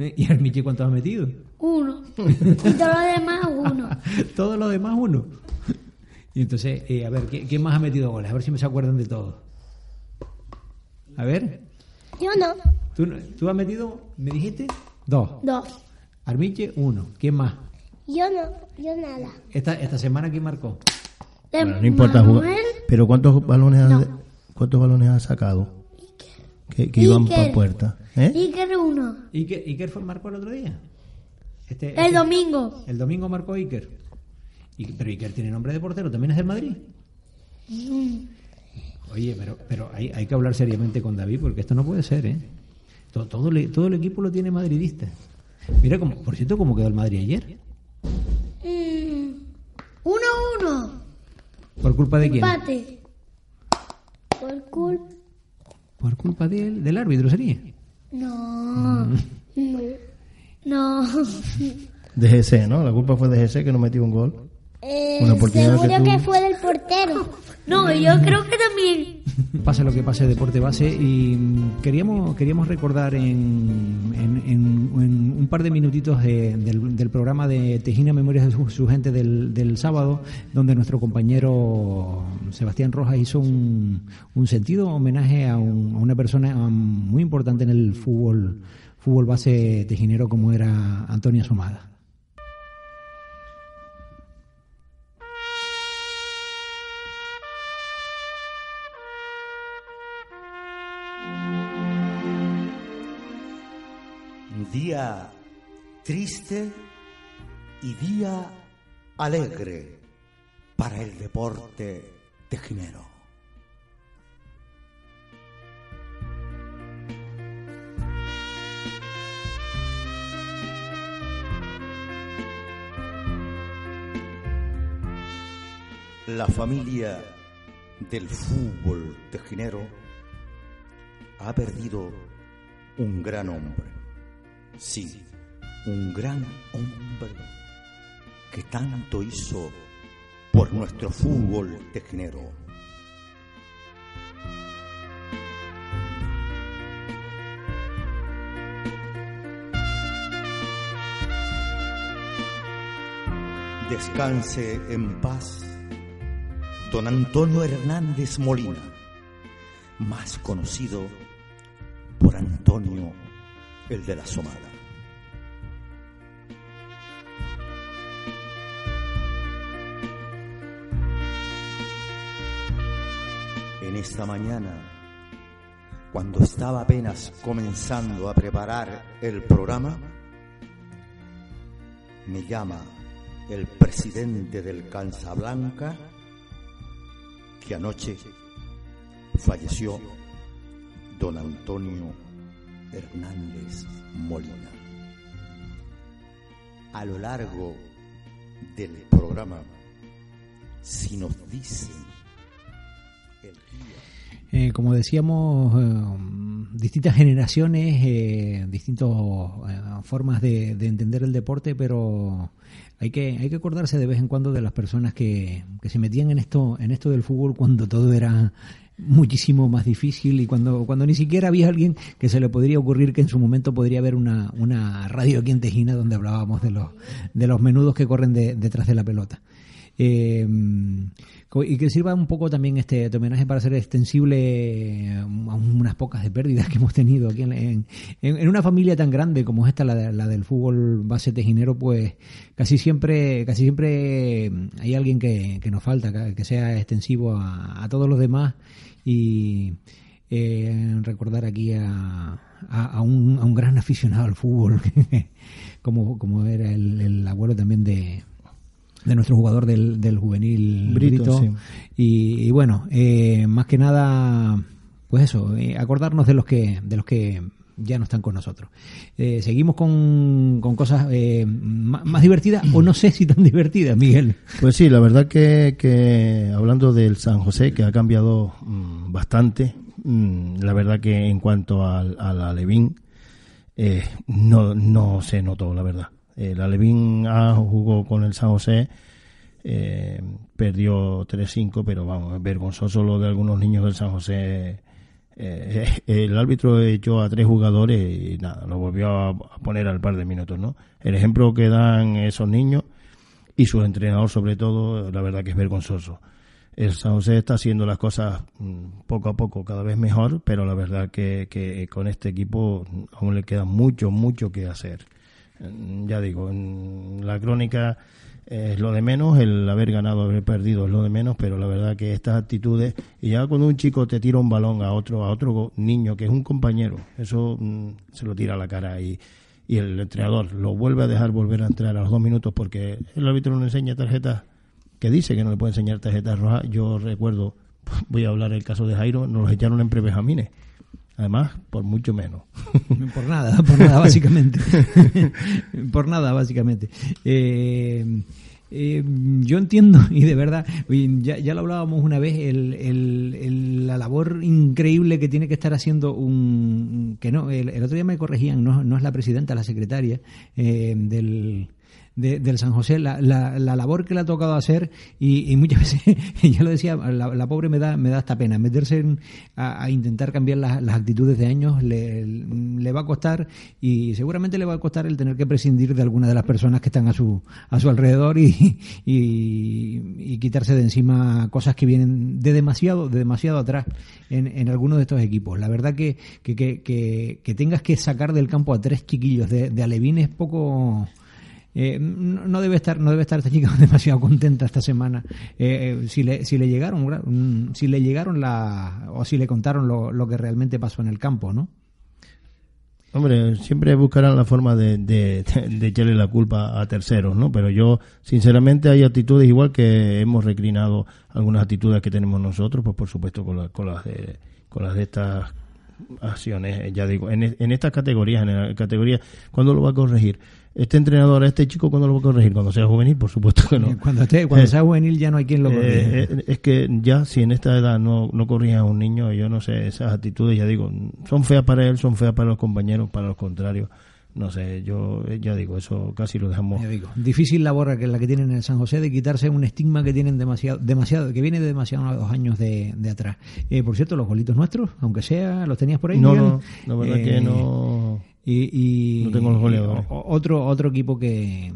S1: ¿Eh? ¿Y Armiche cuántos has metido?
S2: Uno. [laughs] Y todo lo demás, uno. [laughs]
S1: Todos los demás uno. Y entonces, eh, a ver, ¿quién, quién más ha metido goles? A ver si me se acuerdan de todos. A ver,
S4: Yo no.
S1: ¿tú, tú has metido, me dijiste? Dos.
S2: Dos.
S1: Armiche, uno. ¿Quién más?
S4: Yo no. Yo nada.
S1: Esta, esta semana, ¿quién marcó?
S2: De
S3: Bueno, no importa jugar. Pero ¿cuántos balones has,
S2: No.
S3: cuántos balones has sacado? Que, que iban
S2: Iker.
S3: para puerta. ¿Eh?
S2: Iker uno.
S1: ¿Iker, Iker fue, marcó el otro día? Este,
S2: El
S1: este-
S2: domingo.
S1: El domingo marcó Iker. Pero Iker tiene nombre de portero, ¿también es del Madrid? Oye, pero, pero hay, hay que hablar seriamente con David porque esto no puede ser, ¿eh? Todo, todo, el, todo el equipo lo tiene madridista. Mira, como, por cierto, cómo quedó el Madrid ayer.
S2: Mm, uno a uno.
S1: ¿Por culpa de quién?
S2: Empate.
S4: Por culpa.
S1: Por culpa del, del árbitro sería.
S2: No.
S4: No.
S2: No.
S3: De GC, ¿no? La culpa fue de GC que no metió un gol.
S4: Eh,
S3: Una oportunidad
S4: seguro
S3: que
S4: que,
S3: tú-
S4: fue del portero.
S2: No, yo creo que también.
S1: Pase lo que pase, deporte base. Y mm, queríamos queríamos recordar en, en- en- en un par de minutitos de- del, programa de Tejina Memorias de su, gente del, sábado, donde nuestro compañero Sebastián Rojas hizo un, un sentido homenaje a, un- a una persona muy importante en el fútbol, fútbol base tejinero como era Antonio Somada.
S6: Día triste y día alegre para el deporte tejinero. La familia del fútbol tejinero ha perdido un gran hombre. Sí, un gran hombre que tanto hizo por nuestro fútbol tejinero. Descanse en paz, don Antonio Hernández Molina, más conocido por Antonio el de la Somada. Esta mañana, cuando estaba apenas comenzando a preparar el programa, me llama el presidente del Blanca que anoche falleció don Antonio Hernández Molina. A lo largo del programa, si nos dicen.
S1: Eh, como decíamos, eh, distintas generaciones, eh, distintas formas de, de entender el deporte, pero hay que hay que acordarse de vez en cuando de las personas que, que se metían en esto en esto del fútbol cuando todo era muchísimo más difícil y cuando cuando ni siquiera había alguien que se le podría ocurrir que en su momento podría haber una, una radio aquí en Tejina donde hablábamos de los de los menudos que corren de- detrás de la pelota. Eh, y que sirva un poco también este, este homenaje para ser extensible eh, a unas pocas de pérdidas que hemos tenido aquí en, en- una familia tan grande como esta, la, la del fútbol base tejinero, pues casi siempre, casi siempre hay alguien que, que nos falta, que, sea extensivo a, a todos los demás y eh, recordar aquí a, a, un, a un gran aficionado al fútbol, [laughs] como, como era el abuelo también de, de nuestro jugador del, del juvenil
S3: Brito,
S1: Brito.
S3: sí.
S1: Y, y bueno, eh, más que nada, pues eso, eh, acordarnos de los que, de los que ya no están con nosotros. Eh, seguimos con, con cosas eh, más, más divertidas, o no sé si tan divertidas, Miguel.
S3: Pues sí, la verdad que, que hablando del San José, que ha cambiado mm, bastante, mm, la verdad que en cuanto al, al Alevín, eh, no, no se notó, la verdad. El Alevín A jugó con el San José, eh, perdió 3-5, pero vamos, es vergonzoso lo de algunos niños del San José. Eh, el árbitro echó a tres jugadores y nada, lo volvió a, a poner al par de minutos, ¿no? El ejemplo que dan esos niños y su entrenador sobre todo, la verdad que es vergonzoso. El San José está haciendo las cosas mm, poco a poco cada vez mejor, pero la verdad que, que con este equipo aún le queda mucho, mucho que hacer. Mm, Ya digo, en la crónica es lo de menos, el haber ganado, haber perdido es lo de menos, pero la verdad que estas actitudes, y ya cuando un chico te tira un balón a otro, a otro niño que es un compañero, eso mm, se lo tira a la cara y, y el entrenador lo vuelve a dejar volver a entrar a los dos minutos porque el árbitro no enseña tarjetas que dice que no le puede enseñar tarjetas rojas. Yo recuerdo, [laughs] voy a hablar el caso de Jairo, nos los echaron en prevejamines. Además, por mucho menos. [laughs]
S1: por nada, por nada, [laughs] básicamente. [laughs] por nada, básicamente. Eh, eh, yo entiendo, y de verdad, ya, ya lo hablábamos una vez, el, el, la labor increíble que tiene que estar haciendo un. que no, el, otro día me corregían, no, no es la presidenta, la secretaria eh, del del San José, la, la, labor que le ha tocado hacer y, muchas [laughs] veces, ya lo decía, la, pobre me da, me da esta pena, meterse a, intentar cambiar las, actitudes de años le, va a costar y seguramente le va a costar el tener que prescindir de algunas de las personas que están a su, a su alrededor y, y, quitarse de encima cosas que vienen de demasiado, de demasiado atrás en, en algunos de estos equipos. La verdad que, que, que, que, tengas que sacar del campo a tres chiquillos de, de es poco eh, no debe estar no debe estar esta chica [laughs] demasiado contenta esta semana eh, eh, si le si le llegaron mm, si le llegaron la o si le contaron lo, lo que realmente pasó en el campo no
S3: Hombre, siempre buscarán la forma de, de, echarle la culpa a terceros, ¿no? Pero yo, sinceramente, hay actitudes igual que hemos reclinado algunas actitudes que tenemos nosotros, pues por supuesto con, con las de con las de estas acciones, ya digo, en, en estas categorías, en la categoría, ¿cuándo lo va a corregir? Este entrenador a este chico cuando lo va a corregir cuando sea juvenil por supuesto que no
S1: cuando esté cuando eh, sea juvenil ya no hay quien lo corrija
S3: eh, eh, es que ya si en esta edad no no corrija a un niño yo no sé esas actitudes ya digo son feas para él son feas para los compañeros para los contrarios no sé, yo ya digo, eso casi lo dejamos.
S1: digo, difícil labor que la que tienen en San José de quitarse un estigma que tienen demasiado, demasiado que viene de demasiados años de, de atrás. por cierto, los golitos nuestros, aunque sea, los tenías por ahí.
S3: No, no, la verdad que no.
S1: Y,
S3: no tengo los goleadores.
S1: Otro, otro equipo que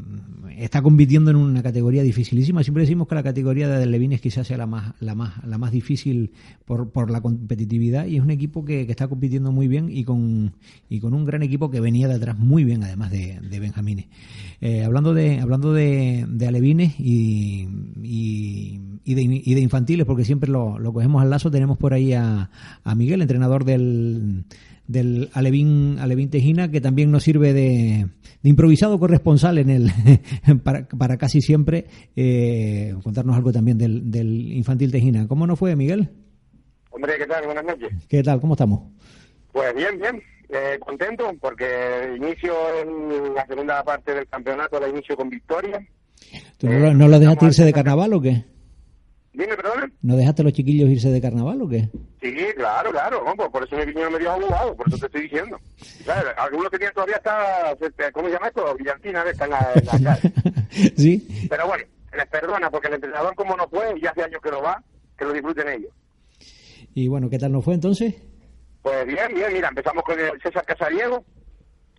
S1: está compitiendo en una categoría dificilísima. Siempre decimos que la categoría de Levines quizás sea la más, la más, la más difícil por, por la competitividad y es un equipo que, está compitiendo muy bien y con, y con un gran equipo que venía de atrás muy bien, además de, de Benjamines. Eh, hablando de, hablando de, de Alevines y, y, y, de, y de infantiles, porque siempre lo, lo cogemos al lazo, tenemos por ahí a, a Miguel, entrenador del del Alevín, Alevín Tejina, que también nos sirve de, improvisado corresponsal en el [laughs] para, para casi siempre eh, contarnos algo también del, del Infantil Tejina. ¿Cómo nos fue, Miguel?
S7: Hombre, ¿qué tal? Buenas noches.
S1: ¿Qué tal? ¿Cómo estamos?
S7: Pues bien, bien. Eh, contento porque inicio en la segunda parte del campeonato, la inicio con victoria.
S1: ¿Tú no, no lo dejaste irse de carnaval o qué?
S7: Dime, perdón.
S1: ¿No dejaste a los chiquillos irse de carnaval o qué?
S7: Sí, claro, claro. Pues por eso me vinieron medio abogado, por eso te estoy diciendo. Claro, algunos tenían todavía hasta, ¿cómo se llama esto? Brillantina de esta en la, [laughs] calle.
S1: sí.
S7: Pero bueno, les perdona, porque el entrenador como no fue, y hace años que lo va, que lo disfruten ellos.
S1: Y bueno, ¿qué tal nos fue entonces?
S7: Pues bien, bien, mira, empezamos con el César Casariego,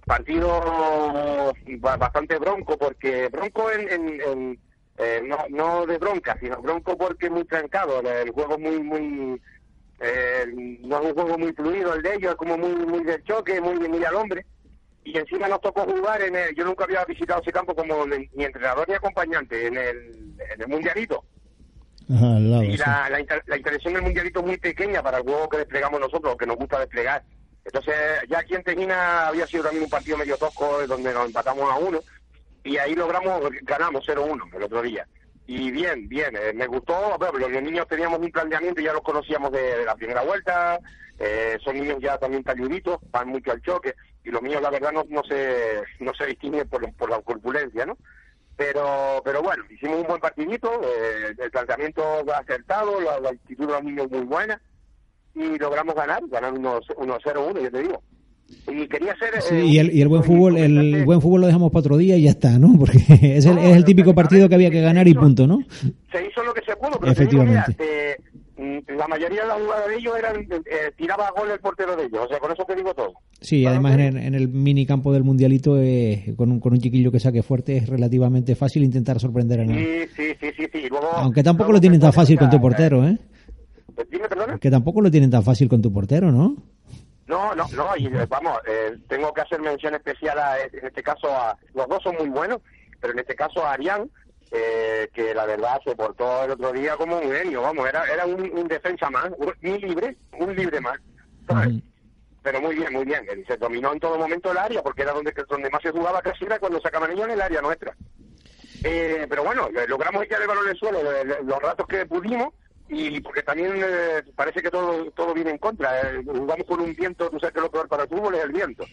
S7: partido bastante bronco, porque bronco en, en eh, no, no de bronca, sino bronco porque muy trancado, el juego muy, muy, eh, no es un juego muy fluido el de ellos, es como muy, muy del choque, muy, muy al hombre. Y encima nos tocó jugar en el, yo nunca había visitado ese campo como ni entrenador ni acompañante, en el, en el mundialito. y la, la, la, interacción del mundialito es muy pequeña para el juego que desplegamos nosotros, que nos gusta desplegar. Entonces, ya aquí en Tejina había sido también un partido medio tosco, donde nos empatamos a uno y ahí logramos, ganamos 0-1 el otro día. Y bien, bien, eh, me gustó, los niños teníamos un planteamiento, ya los conocíamos de, la primera vuelta, eh, son niños ya también talluditos, van mucho al choque, y los míos la verdad no, no se no se distinguen por, por la corpulencia, ¿no? Pero pero bueno, hicimos un buen partidito, eh, el planteamiento acertado, la, la, actitud de los niños muy buena, y logramos ganar, ganar unos, unos 0-1, yo te digo y quería hacer
S1: sí, y, el, y el buen fútbol el buen fútbol lo dejamos para otro día y ya está no [laughs] porque es el, es el típico partido que había que ganar y punto no
S7: se hizo lo que se pudo pero
S1: efectivamente.
S7: eh, mm, la mayoría de las jugadas de ellos eran eh, tiraba a gol el portero de ellos o sea con eso te digo todo.
S1: Sí además en el, en el mini campo del mundialito eh, con un con un chiquillo que saque fuerte es relativamente fácil intentar sorprender a
S7: nadie. sí sí sí sí,
S1: aunque tampoco lo tienen tan fácil con tu portero eh
S7: Dime.
S1: Que tampoco lo tienen tan fácil con tu portero, ¿no?
S7: No, no, no, y eh, vamos, eh, tengo que hacer mención especial a, en este caso a, los dos son muy buenos, pero en este caso a Arián, eh, que la verdad se portó el otro día como un genio, vamos, era, era un, defensa más, un, libre, un libre más, Pero muy bien, muy bien, se dominó en todo momento el área, porque era donde, donde más se jugaba casi era cuando sacaban ellos en el área nuestra. Eh, pero bueno, logramos echar el balón en el suelo los ratos que pudimos y porque también eh, parece que todo todo viene en contra. Eh, jugamos con un viento, tú sabes que lo peor para el fútbol es el viento.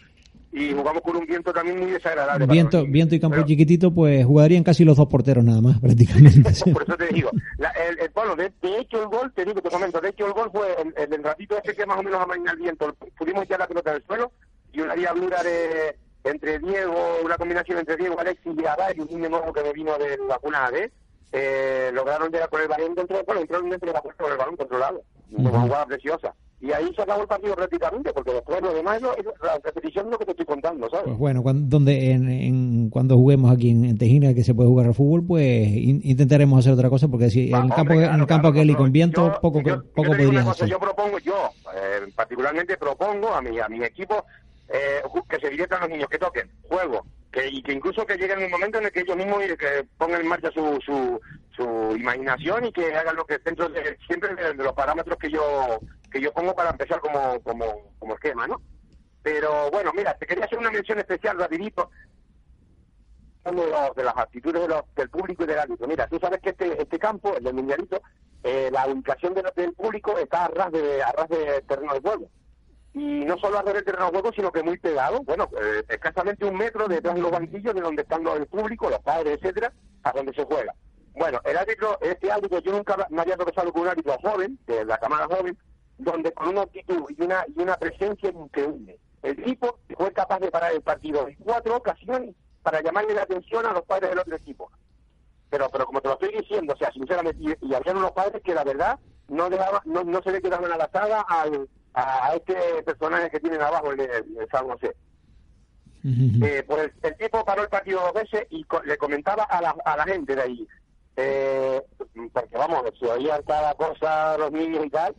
S7: Y jugamos con un viento también muy desagradable.
S1: Viento, viento y campo chiquitito, pues jugarían casi los dos porteros nada más, [laughs] prácticamente. [laughs]
S7: Por eso te digo, el, el, de, hecho el gol, te digo, te comento, de hecho el gol fue el, el, ratito ese que más o menos amaina el viento. Pudimos echar la pelota del suelo y una diablura de entre Diego, una combinación entre Diego, Alexis y Abad y un niño nuevo que me vino de la cuna de eh, lograron llegar con el balón dentro, bueno, entraron dentro de la puerta con el balón controlado. Una jugada preciosa. Y ahí se acabó el partido prácticamente, porque después lo demás es la repetición de lo que te estoy contando, ¿sabes?
S1: Pues bueno, cuando, donde en, cuando juguemos aquí en, Tejina, que se puede jugar al fútbol, pues intentaremos hacer otra cosa, porque si en el campo, en el campo aquel y con viento, poco, poco podrías hacer.
S7: Yo propongo, yo eh, particularmente propongo a mi, a mi equipo eh, que se diviertan los niños, que toquen, juego, que, y que incluso que lleguen un momento en el que ellos mismos que pongan en marcha su, su, su imaginación y que hagan lo que dentro de, siempre de, los parámetros que yo que yo pongo para empezar como, como, como esquema, ¿no? Pero bueno, mira, te quería hacer una mención especial rapidito de, las actitudes del público y del árbitro. Mira, tú sabes que este, este campo, el del Mundialito, eh, la ubicación del público está a ras de, a ras de terreno de juego y no solo alrededor del terreno juego, sino que muy pegado, bueno, eh, escasamente un metro detrás de los banquillos de donde están los, el público, los padres, etcétera, a donde se juega. Bueno, el árbitro, este árbitro, yo nunca me había tropezado con un árbitro joven, de la cámara joven, donde con una actitud y una, y una presencia increíble. El tipo fue capaz de parar el partido en cuatro ocasiones para llamarle la atención a los padres del otro equipo. Pero, pero como te lo estoy diciendo, o sea, sinceramente, y, y había unos padres que la verdad no, dejaba, no, no se le quedaban a la saga al a, este personaje que tienen abajo, el, el, San José. [laughs] Eh, pues el, tipo paró el partido dos veces y le comentaba a la, a la gente de ahí, eh, porque vamos, se oían cada cosa los niños y tal,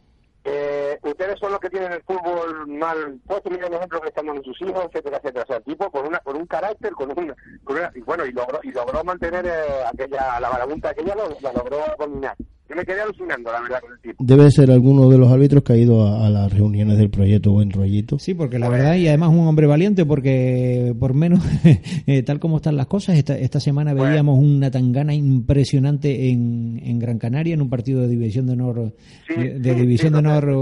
S7: eh, ustedes son los que tienen el fútbol mal puesto, miren el ejemplo que están dando sus hijos, etcétera, etcétera. O sea, el tipo con una, con un carácter, con una, con y bueno, y logró, y logró mantener eh, aquella, la marabunta aquella, lo, la logró dominar me quedé alucinando, la verdad, con el tipo.
S3: Debe ser alguno de los árbitros que ha ido a, las reuniones del proyecto Buen Rollito.
S1: Sí, porque la verdad, y además un hombre valiente, porque por menos, [laughs] eh, tal como están las cosas, esta, esta semana veíamos una tangana impresionante en, en Gran Canaria, en un partido de división de honor, de, división de honor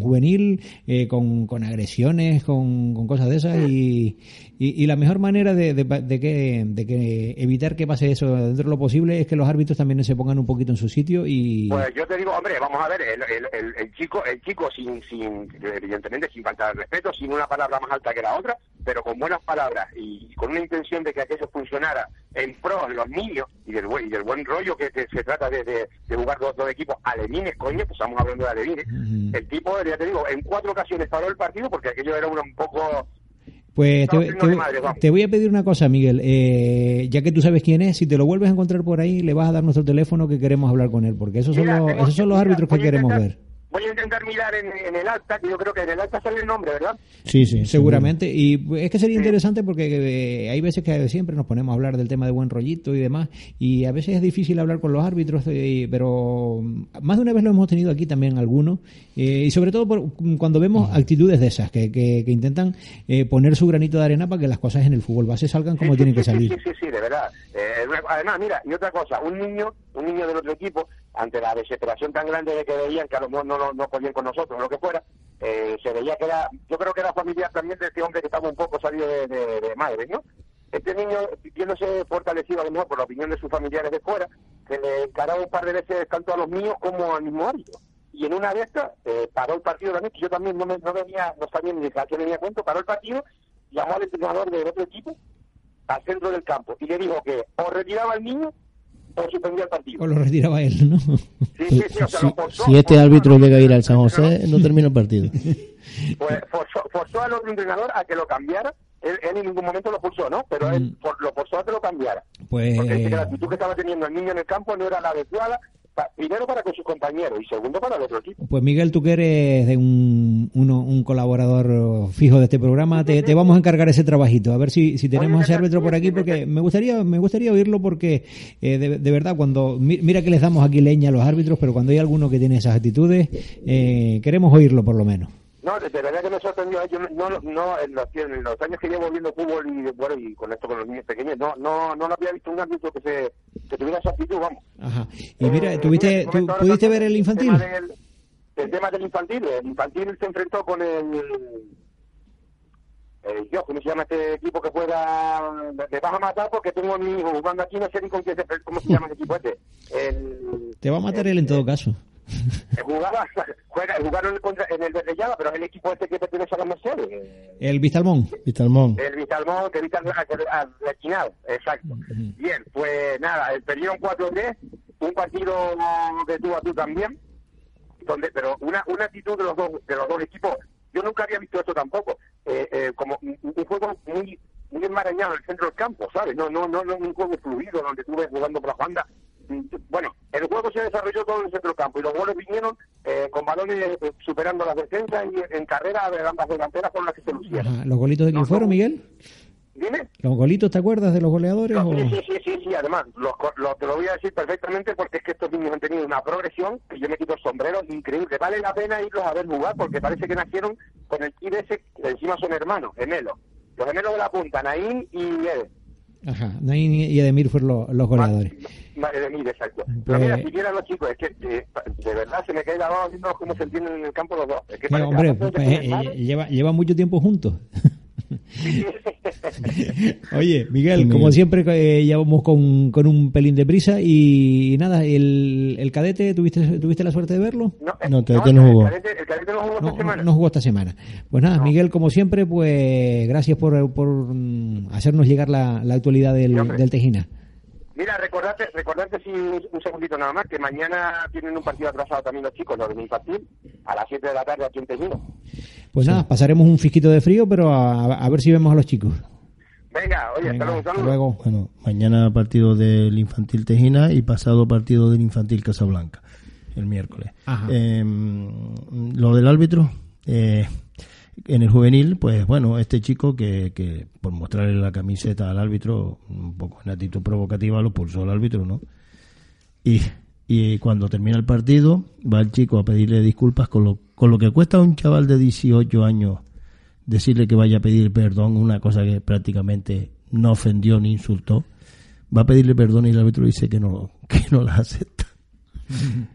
S1: juvenil, eh, con, con agresiones, con, con cosas de esas, y, y, la mejor manera de, de, que, de que evitar que pase eso dentro de lo posible es que los árbitros también se pongan un poquito en su sitio y...
S7: Pues yo te digo, hombre, vamos a ver, el, el, chico, el chico sin, sin, evidentemente sin falta de respeto, sin una palabra más alta que la otra, pero con buenas palabras y con una intención de que aquello funcionara en pro de los niños y del, y del buen rollo que, se trata de, de, jugar dos, dos equipos alevines, coño, pues estamos hablando de alevines. El tipo, ya te digo, en cuatro ocasiones paró el partido porque aquello era un poco
S1: pues te, voy a pedir una cosa, Miguel. Eh, ya que tú sabes quién es, si te lo vuelves a encontrar por ahí, le vas a dar nuestro teléfono que queremos hablar con él, porque esos son los, esos son los árbitros que queremos ver.
S7: Voy a intentar mirar en, el acta, que yo creo que en el acta sale el nombre, ¿verdad?
S1: Sí, sí, seguramente. Y es que sería interesante porque eh, hay veces que siempre nos ponemos a hablar del tema de buen rollito y demás, y a veces es difícil hablar con los árbitros, eh, pero más de una vez lo hemos tenido aquí también algunos, eh, y sobre todo por, cuando vemos actitudes de esas, que, que, intentan poner su granito de arena para que las cosas en el fútbol base salgan como tienen que salir.
S7: Sí, sí, sí, de verdad. además, mira, y otra cosa, un niño, un niño del otro equipo, ante la desesperación tan grande de que veían que a lo mejor no, no, podían con nosotros o lo que fuera, eh, se veía que era, yo creo que era familiar también de este hombre que estaba un poco salido de, de, madre, ¿no? Este niño, viéndose fortalecido a lo mejor por la opinión de sus familiares de fuera, se le encaraba un par de veces tanto a los míos como al mismo árbitro. Y en una de estas, eh, paró el partido también, que yo también no, me, no venía, no sabía ni a qué venía cuento, paró el partido, llamó al entrenador del otro equipo al centro del campo y le dijo que o retiraba al niño o suspendía el partido.
S1: O lo retiraba él, ¿no? Sí,
S3: sí, sí, o sea, lo forzó, si este árbitro llega a ir al San José, no termina el partido. [laughs]
S7: Pues forzó, forzó al otro entrenador a que lo cambiara. Él, en ningún momento lo forzó, ¿no? Pero él mm. lo forzó a que lo cambiara. Pues... Porque dice que la actitud que estaba teniendo el niño en el campo no era la adecuada primero para con sus compañeros y segundo para el otro equipo.
S1: Pues Miguel, tú que eres de un, un colaborador fijo de este programa, te, te, vamos a encargar ese trabajito, a ver si, si tenemos ese árbitro por aquí, porque me gustaría me gustaría oírlo porque eh, de, verdad, cuando mira que les damos aquí leña a los árbitros, pero cuando hay alguno que tiene esas actitudes, eh, queremos oírlo por lo menos.
S7: No, de verdad que me sorprendió. Yo no, no, no en, los, en los años que llevo viendo fútbol y bueno y con esto con los niños pequeños, no, no, no lo había visto un árbitro que se que tuviera esa actitud, vamos.
S1: Ajá. Y mira, eh, ¿tuviste, tú, ¿pudiste ver el infantil?
S7: el tema del infantil, el infantil se enfrentó con el eh, yo, ¿cómo se llama este equipo que pueda me vas a matar porque tengo a mi hijo jugando aquí, no sé ni con qué se, cómo se [laughs] llama el equipo este. El,
S1: Te va a matar él en todo caso.
S7: Jugaba, [laughs] juega, jugaron contra, en el Berrellada, pero es el equipo este que pertenece a la Mercedes.
S1: El Vistalmón.
S3: Vistalmón.
S7: El Vistalmón, que Vistal al exacto. Bien, pues nada, el perdieron 4-3, un partido que tuvo tú también, donde pero una, una actitud de los dos de los dos equipos yo nunca había visto eso tampoco. Eh, eh, como un, juego muy muy enmarañado en el centro del campo, ¿sabes? No, no, no, no un juego fluido donde tú ves jugando por la banda. Bueno, el juego se desarrolló todo en el centro del campo y los goles vinieron eh, con balones superando las defensas y en carrera de ambas delanteras con las que se lucieron.
S1: ¿Los golitos de quién fueron, Miguel?
S7: Dime.
S1: ¿Los golitos te acuerdas de los goleadores?
S7: Sí, sí, sí, sí, además, te lo voy a decir perfectamente porque es que estos niños han tenido una progresión que yo me quito el sombrero increíble. Vale la pena irlos a ver jugar porque parece que nacieron con el kit ese, que encima son hermanos, gemelos. Los gemelos de la punta, Naín y Ede.
S1: Ajá, Naín y Edemir fueron los, goleadores.
S7: Edemir, exacto. Pero mira, si quieran los chicos, es que eh, de verdad se me queda grabado viendo cómo se entienden en el campo los dos. Es que
S1: hombre, pues, eh, lleva, lleva mucho tiempo juntos. [laughs] Oye, Miguel, como siempre eh, ya vamos con, con, un pelín de prisa y, nada, el, el, cadete, ¿tuviste, ¿tuviste la suerte de verlo?
S7: No, eh, el cadete no, jugó. El cadete, no jugó esta semana.
S1: No jugó esta semana. Pues nada, Miguel, como siempre, pues gracias por, por mm, hacernos llegar la, la actualidad del, del Tejina.
S7: Mira, recordarte, recordarte sí, un, segundito nada más, que mañana tienen un partido atrasado también los chicos, los de infantil, a las 7 de la tarde aquí en Tejino.
S1: Pues nada, pasaremos un fisquito de frío, pero a, ver si vemos a los chicos.
S7: Venga, oye, hasta,
S1: luego,
S3: Bueno, mañana partido del infantil Tejina y pasado partido del infantil Casablanca, el miércoles. Eh, lo del árbitro, eh, en el juvenil, pues bueno, este chico que, que por mostrarle la camiseta al árbitro, un poco en actitud provocativa, lo pulsó al árbitro, ¿no? Y, cuando termina el partido, va el chico a pedirle disculpas con lo, con lo que cuesta a un chaval de 18 años decirle que vaya a pedir perdón, una cosa que prácticamente no ofendió ni insultó. Va a pedirle perdón y el árbitro dice que no, [laughs] que no la acepta. [laughs]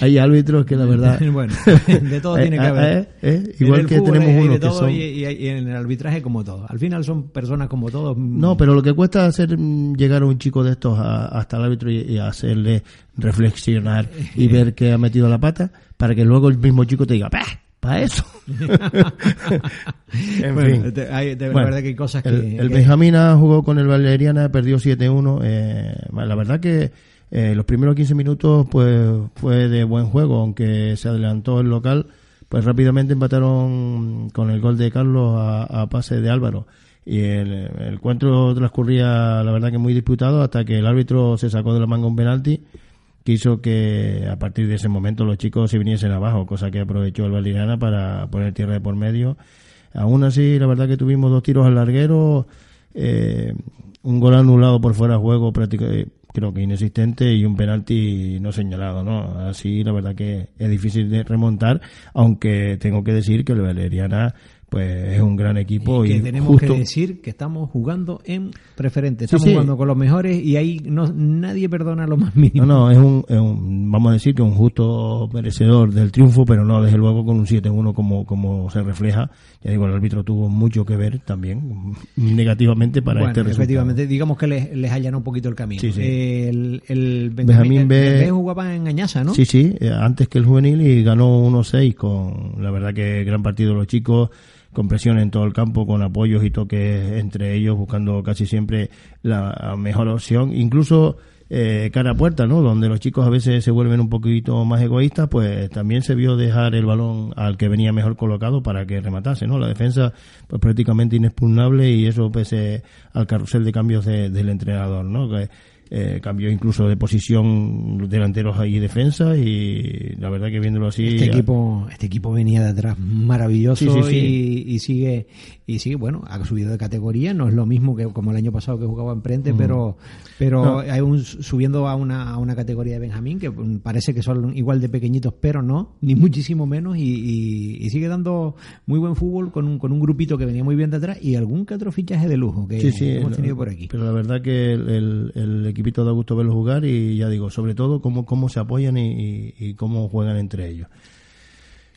S3: Hay árbitros que la verdad. [laughs]
S1: bueno, [laughs] de todo tiene que
S3: eh,
S1: haber.
S3: Eh, eh, igual que tenemos uno que son.
S1: Y, en el arbitraje, como todo. Al final son personas como todos.
S3: No, pero lo que cuesta hacer mm, llegar a un chico de estos hasta el árbitro y, hacerle reflexionar y ver que ha metido la pata para que luego el mismo chico te diga, para eso. [laughs]
S1: en fin. hay, de verdad que hay cosas que.
S3: El, el Benjamina jugó con el Valeriana, perdió 7-1. Eh, la verdad que eh, los primeros 15 minutos pues fue de buen juego, aunque se adelantó el local, pues rápidamente empataron con el gol de Carlos a, pase de Álvaro. Y el, encuentro transcurría, la verdad que muy disputado, hasta que el árbitro se sacó de la manga un penalti que hizo que a partir de ese momento los chicos se viniesen abajo, cosa que aprovechó el Valeriana para poner tierra de por medio. Aún así, la verdad que tuvimos dos tiros al larguero, eh, un gol anulado por fuera de juego prácticamente creo que inexistente y un penalti no señalado, ¿no? Así la verdad que es difícil de remontar, aunque tengo que decir que el Valeriana pues es un gran equipo
S1: y, que tenemos que decir que estamos jugando en preferente. Estamos jugando con los mejores y ahí no nadie perdona lo más mínimo.
S3: No no es un, vamos a decir que un justo merecedor del triunfo pero no desde luego con un 7-1 como como se refleja ya digo el árbitro tuvo mucho que ver también negativamente para este resultado
S1: efectivamente digamos que les, les allanó un poquito el camino
S3: sí, sí.
S1: el, el Benjamín, B, jugaba en Añaza ¿no?
S3: sí sí eh, antes que el juvenil y ganó 1-6 con la verdad que gran partido los chicos con presión en todo el campo, con apoyos y toques entre ellos, buscando casi siempre la mejor opción, incluso eh, cara a puerta, ¿no? Donde los chicos a veces se vuelven un poquito más egoístas, pues también se vio dejar el balón al que venía mejor colocado para que rematase, ¿no? La defensa, pues prácticamente inexpugnable y eso pese al carrusel de cambios del entrenador, ¿no? eh, cambió incluso de posición delanteros y defensa y la verdad que viéndolo así
S1: este equipo este equipo venía de atrás maravilloso
S3: Sí, sí, sí.
S1: Y, y sigue y sigue bueno ha subido de categoría. No es lo mismo que como el año pasado que jugaba en frente pero pero
S3: No.
S1: hay un subiendo a una, a una categoría de Benjamín que mm, parece que son igual de pequeñitos pero no ni muchísimo menos. Y, y- y sigue dando muy buen fútbol con un, con un grupito que venía muy bien de atrás y algún que otro fichaje de lujo que
S3: Sí, sí,
S1: hemos tenido por aquí.
S3: Pero la verdad que el, el- el equipito da gusto verlo jugar y ya digo, sobre todo cómo, cómo se apoyan y, y- y cómo juegan entre ellos.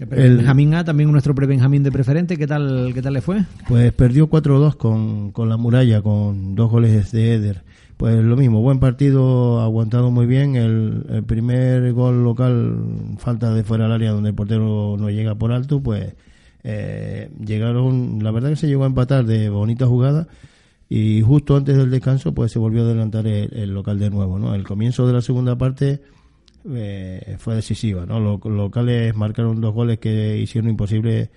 S1: El Benjamín A también nuestro pre-Benjamín de preferente ¿qué tal qué tal le fue?
S3: Pues perdió 4-2 con, con la muralla, con dos goles de Eder. Pues lo mismo, buen partido, aguantado muy bien. El, el primer gol local, falta de fuera del área donde el portero no llega por alto, pues eh, llegaron, la verdad que se llegó a empatar de bonita jugada y justo antes del descanso pues se volvió a adelantar el, el local de nuevo, ¿no? El comienzo de la segunda parte eh, fue decisiva, ¿no? Los locales marcaron dos goles que hicieron imposible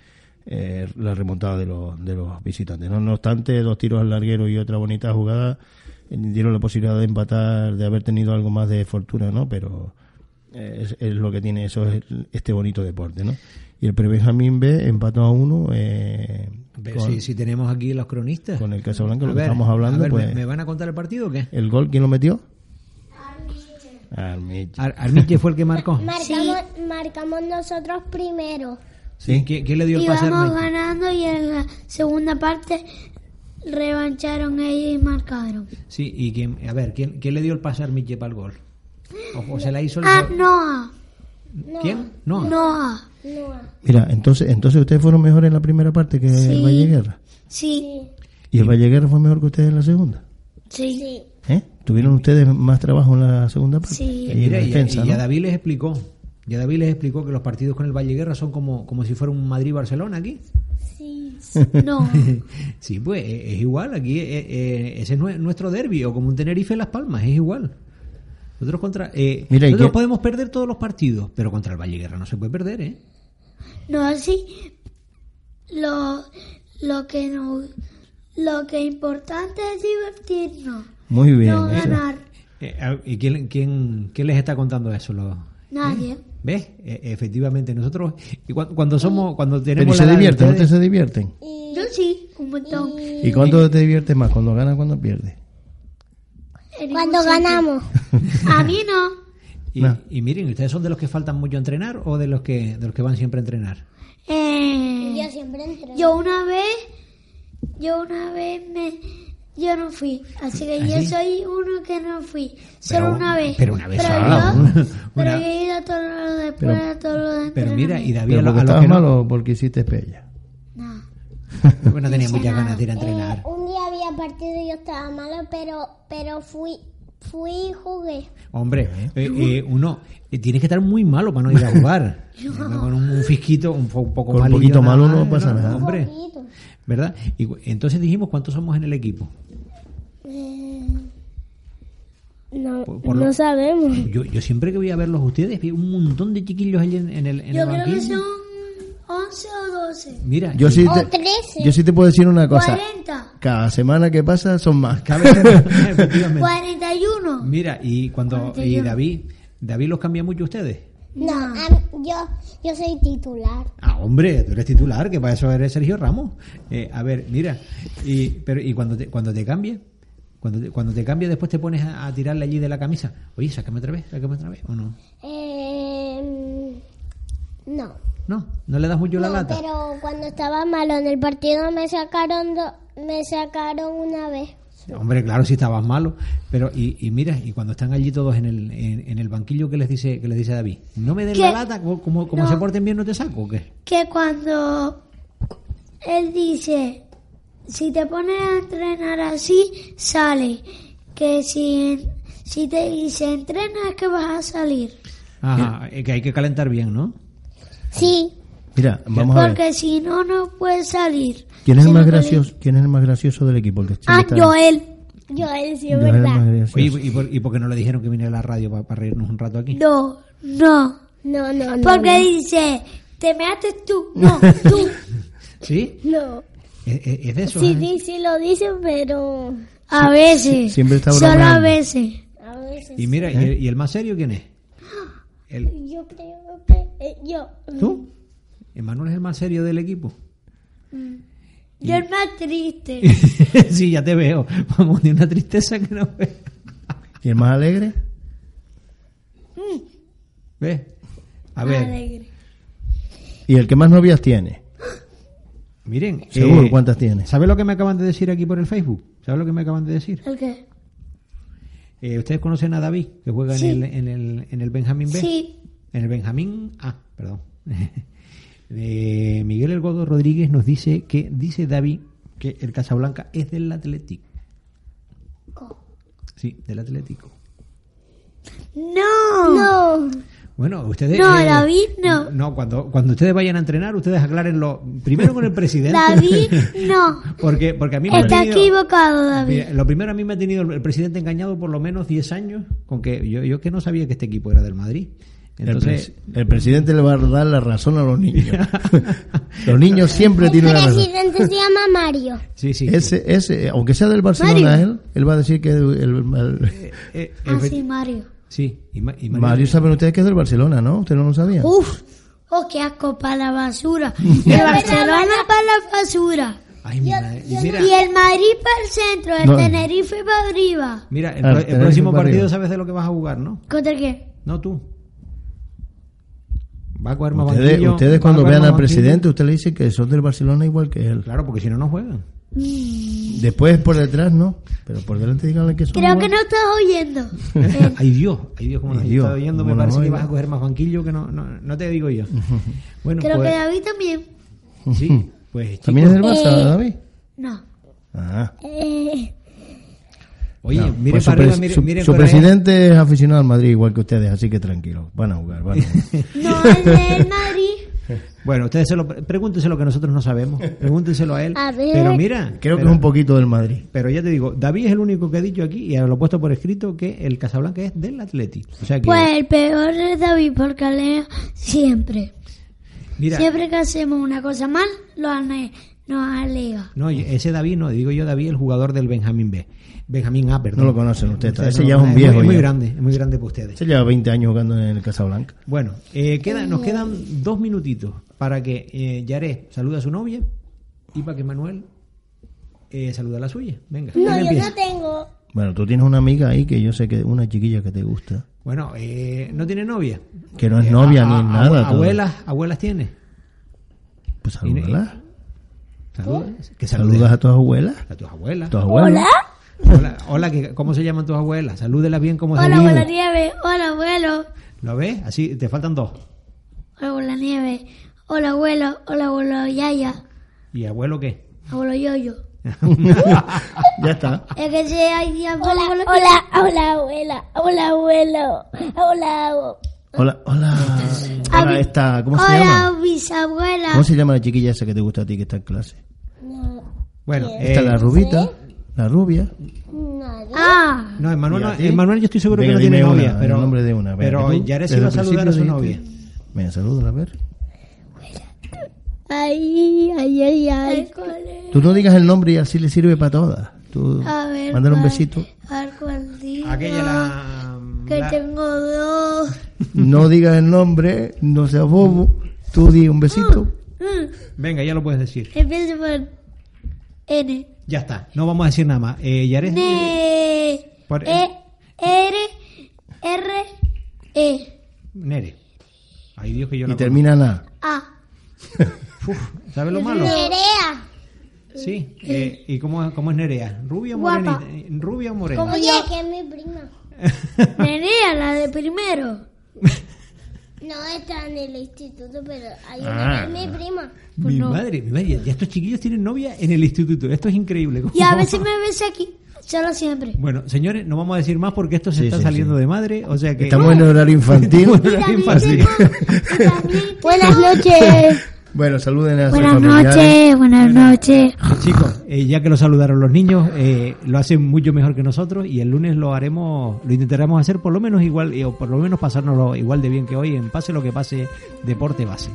S3: eh, la remontada de los, de los visitantes. No, no obstante, dos tiros al larguero y otra bonita jugada eh, dieron la posibilidad de empatar, de haber tenido algo más de fortuna, ¿no? Pero eh, es, es lo que tiene eso es este bonito deporte, ¿no? Y el Pre-Benjamín B empató a uno eh, con,
S1: si, si tenemos aquí los cronistas
S3: con el Casablanca, lo que estamos hablando,
S1: ver,
S3: pues
S1: ¿me, me van a contar el partido o qué?
S3: el gol, ¿quién lo metió? Armiche.
S1: Ar- Armiche fue el que marcó.
S4: Marcamos, marcamos nosotros primero.
S3: Sí.
S1: ¿Quién, quién le dio el pase a
S2: Íbamos
S1: Armiche?
S2: ganando y en la segunda parte revancharon ellos y marcaron.
S1: Sí, y quién, a ver, ¿quién, quién le dio el pase a Armiche para el gol? ¿O, o se la hizo el
S2: Ah, Noah.
S1: ¿Quién? No.
S2: Noah.
S4: No.
S3: Mira, entonces, entonces ustedes fueron mejores en la primera parte que
S2: Sí.
S3: el Valle Guerra.
S2: Sí,
S3: ¿Y el Valle Guerra fue mejor que ustedes en la segunda?
S2: Sí.
S4: Sí.
S3: ¿Eh? ¿Tuvieron ustedes más trabajo en la segunda parte?
S2: Sí.
S3: Y en
S1: Mira, y,
S3: defensa,
S1: y a David les explicó. Y a David les explicó que los partidos con el Valle Guerra son como, como si fuera un Madrid-Barcelona aquí.
S4: Sí. [laughs]
S2: No. [laughs]
S1: Sí, pues eh, es igual. Aquí eh, eh, ese es nue- nuestro derby, o como un Tenerife Las Palmas, es igual. Nosotros contra. Eh,
S3: Mira, ¿y
S1: nosotros podemos perder todos los partidos, pero contra el Valle Guerra no se puede perder, ¿eh?
S2: No así. Lo, lo que no. Lo que es importante es divertirnos.
S3: Muy bien.
S2: no
S3: eso.
S2: ganar.
S1: Eh, a- ¿Y quién, quién, quién les está contando eso? Lo-
S2: Nadie.
S1: ¿Ves? Eh, efectivamente, nosotros y cu- cuando somos, cuando
S3: Pero ¿y
S1: tenemos
S3: se
S1: la edad de
S3: divierten?
S1: ustedes-
S3: ¿Ustedes se divierten?
S4: Y,
S2: Yo sí, un montón.
S3: ¿Y cuándo te diviertes más? ¿Cuando ganas o cuando pierdes?
S4: Cuando ganamos. [laughs]
S2: A mí no.
S1: Y,
S3: No.
S1: y miren, ¿ustedes son de los que faltan mucho a entrenar o de los que de los que van siempre a entrenar?
S2: Eh,
S4: Yo siempre entreno.
S2: yo una vez, yo una vez me, yo no fui, así que
S1: ¿Ah,
S2: yo
S1: sí?
S2: soy uno que no fui, solo
S1: Pero-
S2: una vez.
S1: pero una vez
S2: pero
S1: sola,
S2: yo, [laughs]
S1: una-
S2: pero
S1: una-
S2: yo he ido a todo lo después,
S3: Pero-
S2: a todo lo de
S1: Pero mira, y. David,
S3: ¿Pero
S1: lo-
S3: porque
S1: a los
S3: estabas
S1: que no, [laughs]
S3: mal o porque hiciste pella?
S2: No.
S1: pues no tenía muchas ganas de ir a entrenar.
S4: Eh, un día había partido y yo estaba malo, pero pero fui fui y jugué.
S1: Hombre, eh, eh, uno eh, tienes que estar muy malo para no ir a [laughs] jugar. Con un, un fisquito un, un poco
S3: Con un
S1: malillo
S3: poquito
S1: nada
S3: malo no pasa nada.
S1: Hombre,
S4: Poquito.
S1: ¿verdad? Y entonces dijimos cuántos somos en el equipo.
S4: Eh, no,
S1: Por- por lo-
S4: sabemos.
S1: Yo, yo siempre que voy a verlos a ustedes, veo un montón de chiquillos allí en, en el, en
S2: Yo
S1: el
S2: creo que son 11 o 12.
S1: Mira,
S3: Yo
S1: y-
S3: sí,
S4: O
S3: te,
S4: 13.
S3: yo sí te puedo decir una cosa.
S2: 40.
S3: Cada semana que pasa son más.
S1: cada [laughs] vez efectivamente.
S2: 41.
S1: Mira, y cuando y
S2: 41.
S1: David, David los cambia mucho ustedes.
S4: No, yo yo soy titular.
S1: Ah, hombre, tú eres titular, que para eso eres Sergio Ramos. Eh, a ver, mira, y pero y cuando te, cuando te cambie, cuando te, cuando te cambie después te pones a, a tirarle allí de la camisa. Oye, sácame otra vez, sácame otra vez o no?
S4: Eh, no.
S1: No, no le das mucho la
S4: No,
S1: lata.
S4: pero cuando estaba malo en el partido me sacaron do- me sacaron una vez.
S1: Hombre, claro, si estabas malo, pero y, y mira, y cuando están allí todos en el, en, en el banquillo que les dice que les dice David, no me den la lata, como, como, como
S2: No.
S1: se porten bien no te saco o qué?
S2: que cuando él dice, si te pones a entrenar así, sale. Que si, si te dice entrena es que vas a salir.
S1: Ajá, que hay que calentar bien, ¿no?
S4: Sí.
S3: Mira, vamos a ver.
S2: Porque si no, no puedes salir.
S3: ¿Quién es el más
S2: no,
S3: gracioso? ¿Quién es el más gracioso del equipo? El que
S2: Ah,
S3: está-
S2: Joel.
S4: Joel, sí, es
S3: Joel
S4: verdad.
S1: Oye, ¿y por, y por qué no le dijeron que viniera a la radio para reírnos un rato aquí?
S2: No, no.
S4: No, no, no.
S2: Porque
S4: no.
S2: dice, te metes tú. [laughs] No, tú.
S1: ¿Sí?
S4: No.
S1: ¿Es, es- es de eso?
S4: Sí,
S1: ¿eh?
S4: sí, sí lo dicen, pero
S2: A veces.
S3: siempre está
S2: Solo a veces.
S4: a veces.
S1: Y mira, ¿y, el, y el más serio quién es? [gasps] El,
S4: Yo creo que eh, yo.
S1: ¿Tú? Emanuel es el más serio del equipo.
S2: Yo el más triste. [laughs]
S1: sí, ya te veo. Vamos, de una tristeza que no veo.
S3: ¿Y el más alegre?
S1: ¿Ves? A ver,
S2: Alegre.
S3: ¿Y el que más novias tiene?
S1: miren.
S3: Seguro,
S1: eh,
S3: ¿cuántas tiene?
S1: ¿Sabes lo que me acaban de decir aquí por el Facebook? ¿Sabes lo que me acaban de decir?
S2: ¿El qué?
S1: Eh, ¿Ustedes conocen a David, que juega
S2: Sí.
S1: en, el, en, el, en el Benjamín B?
S2: Sí.
S1: En el Benjamín A, perdón. [laughs] Eh, Miguel El Godo Rodríguez nos dice que, dice David, que el Casablanca es del Atlético. Sí, del Atlético.
S2: No.
S4: No.
S1: Bueno, ustedes...
S2: No, David, no.
S1: No, cuando, cuando ustedes vayan a entrenar, ustedes aclárenlo primero con el [laughs] presidente.
S2: David, no. [laughs]
S1: porque, porque a mí me ha
S2: Está
S1: tenido-
S2: equivocado, David.
S1: Mira, lo primero a mí me ha tenido el presidente engañado por lo menos 10 años con que yo, yo que no sabía que este equipo era del Madrid.
S3: El,
S1: Entonces,
S3: el presidente le va a dar la razón a los niños. [laughs] los niños siempre
S4: El
S3: tienen la razón.
S4: presidente se llama Mario.
S1: sí, sí.
S3: Ese, ese, aunque sea del Barcelona,
S2: Mario.
S3: él, él va a decir que el, el- el-
S1: Eh, eh,
S2: Ah, sí, Mario.
S1: sí, y Ma- y
S3: Mario, saben ustedes que es del Barcelona, ¿no? ¿Ustedes no lo sabían?
S2: Uf. Oh, qué asco para la basura. [laughs] El Barcelona para la basura.
S1: Ay, mi madre. Y mira,
S2: Y el Madrid para el centro, el
S3: No.
S2: Tenerife para arriba.
S1: mira, el,
S3: Ah,
S1: el próximo
S3: partido
S1: sabes de lo que vas a jugar, ¿no?
S2: ¿Contra qué?
S1: No tú. Va a coger más
S3: Ustedes,
S1: banquillo,
S3: ustedes cuando vean al
S1: banquillo.
S3: presidente, usted le dice que son del Barcelona igual que él.
S1: Claro, porque si no, no juegan.
S3: Después por detrás no, pero por delante díganle que son
S2: Creo que
S3: igual.
S2: no estás oyendo. [laughs]
S1: ay Dios, ay Dios, como no estado oyendo, me
S3: no
S1: parece que vas a coger más banquillo que no, no, no te digo yo. [laughs] Bueno,
S2: Creo
S1: pues,
S2: que David también.
S1: sí, [laughs] pues
S3: ¿También es del Barça,
S4: Eh,
S3: David?
S2: No.
S3: Ah.
S4: Eh,
S1: Oye,
S3: No,
S1: miren
S3: pues su,
S1: para arriba, miren,
S3: su-
S1: miren
S3: su
S1: para allá.
S3: presidente es aficionado al Madrid igual que ustedes, así que tranquilo, van a jugar, van a jugar. [laughs]
S2: No, [laughs] el Madrid.
S1: Bueno, ustedes se lo, pregúntense lo que nosotros no sabemos, pregúntenselo a él.
S4: A ver.
S1: Pero mira,
S3: Creo que es un poquito del Madrid.
S1: Pero ya te digo, David es el único que ha dicho aquí y lo ha puesto por escrito que el Casablanca es del Atleti. O sea que,
S2: Pues el peor es David porque lea siempre.
S1: mira,
S2: Siempre que hacemos una cosa mal, lo nos alega.
S1: no, ese David no, digo yo David, el jugador del Benjamín B. Benjamín A, perdón.
S3: No lo conocen ustedes, ese
S1: no
S3: ya es un viejo
S1: muy, muy
S3: ya.
S1: grande, es muy grande para ustedes.
S3: Se lleva 20 años jugando en el Casablanca.
S1: Bueno, eh, queda, nos quedan dos minutitos para que eh, Yaré salude a su novia y para que Manuel eh, salude a la suya. Venga, ¿quién
S4: no, yo
S1: empieza?
S4: no tengo.
S3: Bueno, tú tienes una amiga ahí que yo sé que una chiquilla que te gusta,
S1: Bueno, eh, ¿no tiene novia?
S3: que no es
S1: Eh,
S3: novia
S1: a-
S3: ni
S1: a-
S3: nada. todo.
S1: Abuelas, abuelas tiene.
S3: Pues salúdala.
S1: Saluda, que salude
S3: Saludas a tus abuelas.
S1: a tus abuelas.
S3: Tus abuelas.
S1: Hola, hola que, ¿cómo se llaman tus abuelas? Salúdelas bien como se
S2: Hola, abuela Nieve. Hola, abuelo.
S1: ¿Lo ves? Así, te faltan dos.
S2: Hola, abuela Nieve. Hola, abuelo. Hola, abuelo Yaya.
S1: ¿Y abuelo qué?
S2: Abuelo Yoyo. [laughs]
S3: ya está.
S2: Es que si hay días
S4: Hola,
S2: abuelo-
S4: hola, hola, abuela. Hola, abuelo. Hola,
S3: Hola, hola. Hola, esta, ¿cómo se
S2: Hola,
S3: llama?
S2: bisabuela.
S3: ¿Cómo se llama la chiquilla esa que te gusta a ti que está en clase?
S1: Bueno,
S3: Esta
S1: eh,
S3: la rubita, la rubia.
S4: Nadie.
S2: Ah,
S1: no, Emanuel. Emanuel yo estoy seguro
S3: Venga,
S1: que no tiene
S3: una,
S1: novia,
S3: el
S1: pero,
S3: nombre de una. Venga,
S1: pero Yaré sí va a
S3: el
S1: saludar a su novia.
S3: Venga, salúdala, a ver.
S4: Ay, ay, ay, ay.
S3: Tú no digas el nombre y así le sirve para todas. Tú
S2: a ver.
S3: mándale un besito.
S1: Aquella la...
S2: Que
S1: la-
S2: tengo dos.
S3: No digas el nombre, no seas bobo. Tú di un besito.
S2: Mm,
S1: Venga, ya lo puedes decir.
S2: Empiezo por N.
S1: Ya está, no vamos a decir nada más. Eh, Yaré...
S2: N.
S1: Por-
S2: E. R. R. E.
S1: Nere. Ay, Dios que yo
S3: Y
S1: la
S3: termina en A.
S2: A. [laughs]
S1: Uf, ¿Sabes lo malo?
S4: Nerea.
S1: Sí. Eh, ¿Y cómo, cómo es Nerea? ¿Rubia o morena? ¿Rubia o morena?
S4: Oye, que es mi prima. [laughs]
S2: Nerea, la de primero. [laughs]
S4: No está en el instituto, pero hay
S3: Ah.
S4: una que es mi prima.
S1: mi madre, mi madre, ya estos chiquillos tienen novia en el instituto. Esto es increíble.
S2: Y a veces me ves aquí. Solo siempre.
S1: Bueno, señores, no vamos a decir más porque esto se
S3: Sí,
S1: está
S3: sí,
S1: saliendo
S3: sí.
S1: de madre. O sea que.
S3: Estamos en horario infantil.
S4: Buenas noches.
S3: Bueno, saluden a sus
S2: Buenas noches, buenas noches.
S1: Chicos, eh, ya que lo saludaron los niños, eh, lo hacen mucho mejor que nosotros y el lunes lo haremos, lo intentaremos hacer por lo menos igual, eh, o por lo menos pasárnoslo igual de bien que hoy en Pase lo que pase, Deporte Base.